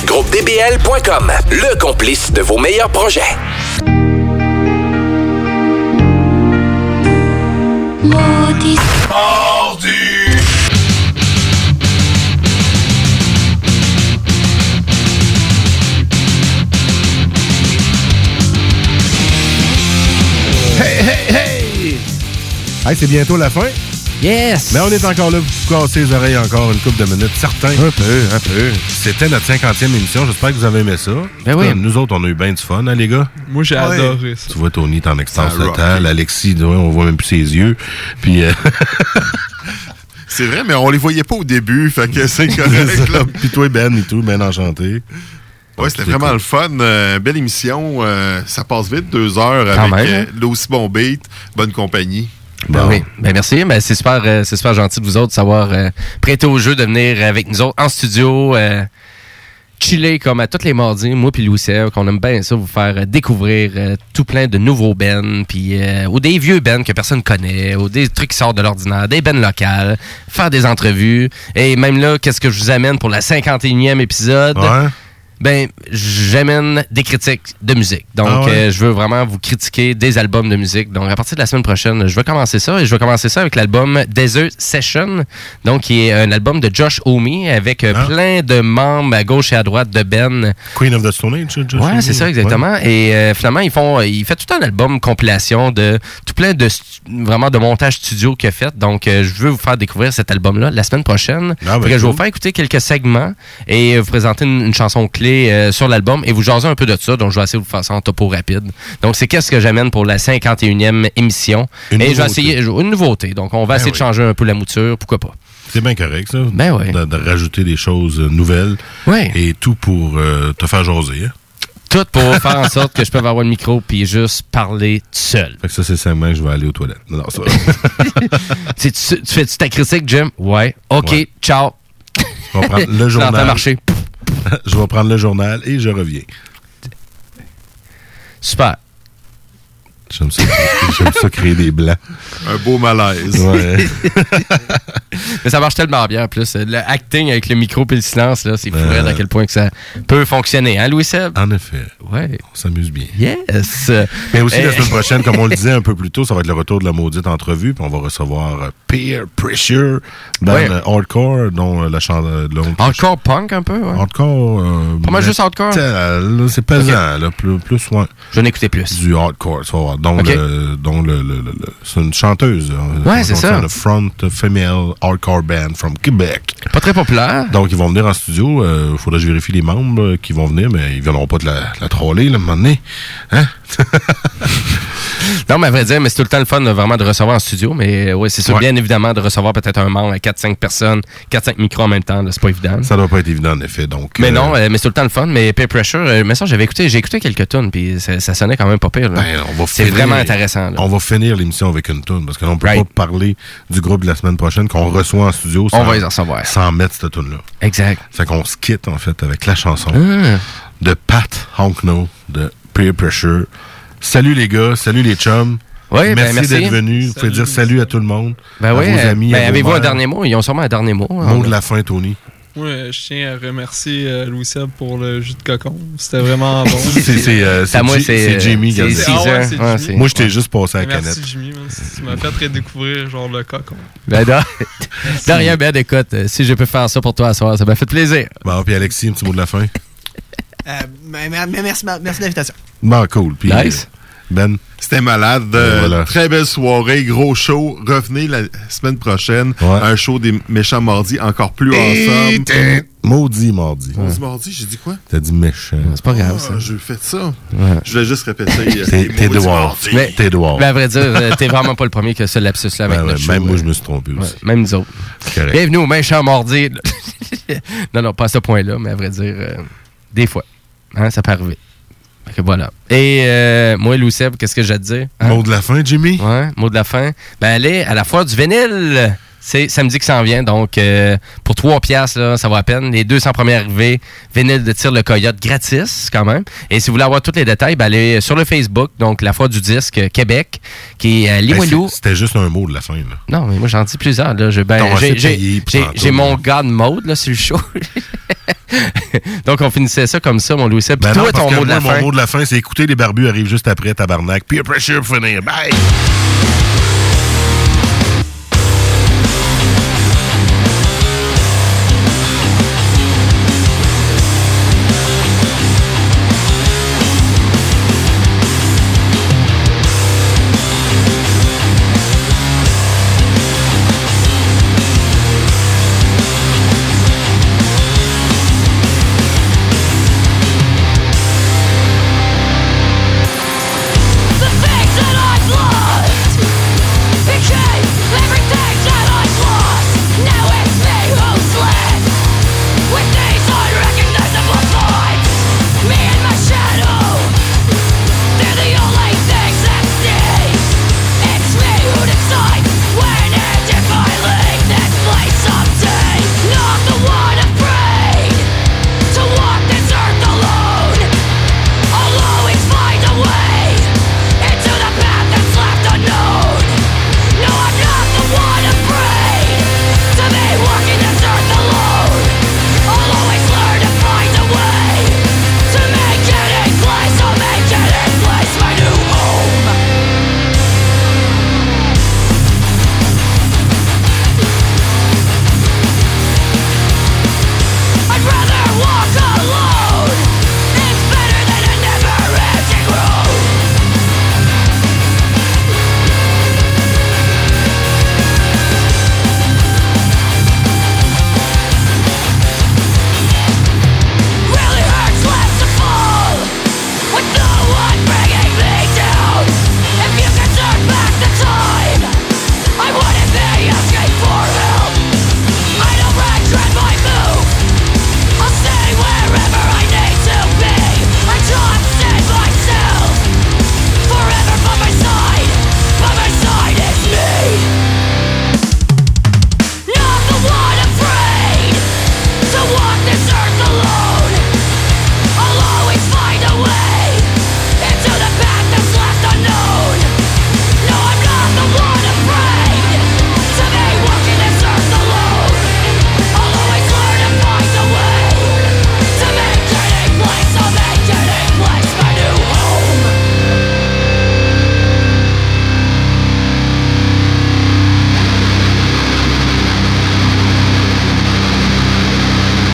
GroupeDBL.com, le complice de vos meilleurs projets. Hey, hey, hey! Hey, c'est bientôt la fin. Yes! Mais on est encore là pour vous casser les oreilles encore une couple de minutes. Certains. Un peu, un peu. C'était notre 50e émission. J'espère que vous avez aimé ça. Ben oui. Nous autres, on a eu bien du fun, hein, les gars? Moi, j'ai Ouais. adoré ça. Tu vois, Tony, t'en extase Ça le rock. temps. Alexis, on voit même plus ses yeux. Puis... euh, C'est vrai, mais on les voyait pas au début, fait que c'est correct. là. Puis toi, Ben et tout, ben enchanté. Ouais, c'était vraiment cool. le fun. Euh, belle émission. euh, ça passe vite, deux heures Quand avec euh, l'aussi bon beat, bonne compagnie. Ben oui, ben merci. Ben c'est super, euh, c'est super gentil de vous autres de savoir euh, prêter au jeu de venir avec nous autres en studio, euh, chiller comme à tous les mardis, moi puis Louis qu'on aime bien ça, vous faire découvrir euh, tout plein de nouveaux bands, puis euh, ou des vieux bands que personne connaît, ou des trucs qui sortent de l'ordinaire, des bands locales, faire des entrevues, et même là, qu'est-ce que je vous amène pour la 51e épisode? Ouais. Ben, j'amène des critiques de musique. Donc, Ah ouais? euh, je veux vraiment vous critiquer des albums de musique. Donc, à partir de la semaine prochaine, je vais commencer ça. Et je vais commencer ça avec l'album Desert Session. Donc, qui est un album de Josh Homme avec euh, Ah. plein de membres à gauche et à droite de Ben. Queen of the Stone Age, Josh Ouais, c'est ça, exactement. Et euh, finalement, ils font, il fait tout un album compilation de tout plein de vraiment de montage studio qu'il a fait. Donc, euh, je veux vous faire découvrir cet album-là la semaine prochaine. Ah, ben, je vais vous faire écouter quelques segments et vous présenter une, une chanson clé euh, sur l'album et vous jaser un peu de ça. Donc, je vais essayer de vous faire ça en topo rapide. Donc, c'est qu'est-ce que j'amène pour la 51e émission? Une et je vais nouveauté. essayer une nouveauté. Donc, on va Ben essayer de oui. changer un peu la mouture. Pourquoi pas? C'est bien correct, ça. Ben ouais. De, de rajouter des choses nouvelles. Ouais. Et tout pour euh, te faire jaser. Hein? Tout pour faire en sorte que je peux avoir le micro puis juste parler tout seul. Fait que ça, c'est simplement que je vais aller aux toilettes. Non, non, ça tu, tu, tu fais-tu ta critique, Jim? Ouais. OK, Ouais. ciao. Vais prendre le journal. marcher. Je vais prendre le journal et je reviens. Super. J'aime ça, j'aime ça créer des blancs. Un beau malaise. Ouais. Mais ça marche tellement bien en plus. Le acting avec le micro et le silence, là, c'est fou Euh. à quel point que ça peut fonctionner. Hein, Louis Seb? En effet. Ouais. On s'amuse bien. Yes. Mais aussi, la Eh. semaine prochaine, comme on le disait un peu plus tôt, ça va être le retour de la maudite entrevue. Puis on va recevoir euh, Peer Pressure, Ouais. euh, hardcore, dont euh, la chanson. Hardcore punk un peu, ouais. Hardcore. euh, Pas mal juste hardcore? Euh, C'est pesant, là, plus, plus ouais. Je vais en écouter plus. Du hardcore, ça va. Dont Ok. le, dont le, le- le- le- c'est une chanteuse. hein. Ouais, c'est ça. Le front female hardcore band from Québec. Pas très populaire. Donc, ils vont venir en studio. Il faudra que je vérifie les membres euh, qui vont venir, mais ils viendront pas de la, la troller, là, à un moment donné. Hein? non, mais à vrai dire, mais c'est tout le temps le fun de, vraiment de recevoir en studio. Mais oui, c'est sûr, Ouais. bien évidemment, de recevoir peut-être un membre à 4-5 personnes, 4-5 micros en même temps. là, C'est pas évident. Ça doit pas être évident, en effet. Donc, Mais euh, non, euh, mais c'est tout le temps le fun. Mais Peer Pressure, euh, mais ça, j'avais écouté, j'ai écouté quelques tunes, puis ça, ça sonnait quand même pas pire. là. Ben, c'est vraiment intéressant. là. On va finir l'émission avec une tune parce que là, on peut Right. pas parler du groupe de la semaine prochaine qu'on reçoit en studio sans, On va les recevoir. sans mettre cette tune là Exact. Fait qu'on se quitte en fait avec la chanson Ah. de Pat Honkno de Peer Pressure. Salut les gars, salut les chums. Oui, ben, merci, merci. d'être venus. Vous pouvez dire salut à tout le monde. Ben à oui, vos amis. ben, avez-vous un dernier mot? Ils ont sûrement un dernier mot. hein. Mot de la fin, Tony. Ouais, je tiens à remercier euh, Louis Seb pour le jus de cocon. C'était vraiment bon. C'est euh, c'est Jimmy c'est qui a dit. Ah ouais, c'est Ouais, Jimmy. c'est- Moi, je t'ai juste passé à la Merci canette. Jimmy, man. tu m'as fait redécouvrir genre le cocon. Ben, de, de rien, Ben, écoute, euh, si je peux faire ça pour toi à soir, ça m'a fait plaisir. Bon, puis Alexis, un petit mot de la fin. Euh, mais- mais- mais merci, merci de l'invitation. Bon, cool. Puis, Nice. euh, Ben. C'était malade. Euh, voilà. Très belle soirée, gros show. Revenez la semaine prochaine. Un show des méchants mardis encore plus ensemble. Maudit mardi. Maudit mardi, j'ai dit quoi? T'as dit méchant. C'est pas grave, Ah, J'ai fait ça. Ouais. Je voulais juste répéter. euh, T'es mardi. Mais- T'es dehors. Ben, à vrai dire, euh, t'es vraiment pas le premier qui a ce lapsus-là avec Ben notre show, même moi, euh. je me suis trompé aussi. Même nous autres. Correct. Bienvenue au méchant mardi. non, non, pas à ce point-là, mais à vrai dire, euh, des fois. Hein, ça peut arriver. Fait que voilà. Et euh, moi, Louis Seb, qu'est-ce que j'ai à te dire? Hein? Mot de la fin, Jimmy? Ouais, mot de la fin. Ben, allez à la foire du vinyle. C'est samedi que ça en vient. Donc, euh, pour 3 piastres, là, ça vaut à peine. Les 200 premiers arrivés, vinyle de Tire le Coyote, gratis quand même. Et si vous voulez avoir tous les détails, ben, allez sur le Facebook, donc la foire du disque euh, Québec, qui est à Ben, Limoilou. c'est- C'était juste un mot de la fin. Là. Non, mais moi, j'en dis plusieurs. Là. Je- ben, j'ai- mon. God mode là, sur le show. Donc, on finissait ça comme ça, mon Louis Seb. Ben toi, non, parce ton mot de moi, la mon fin? mot de la fin, c'est écouter les barbus arrivent juste après, tabarnak. Peer pressure pour finir. Bye!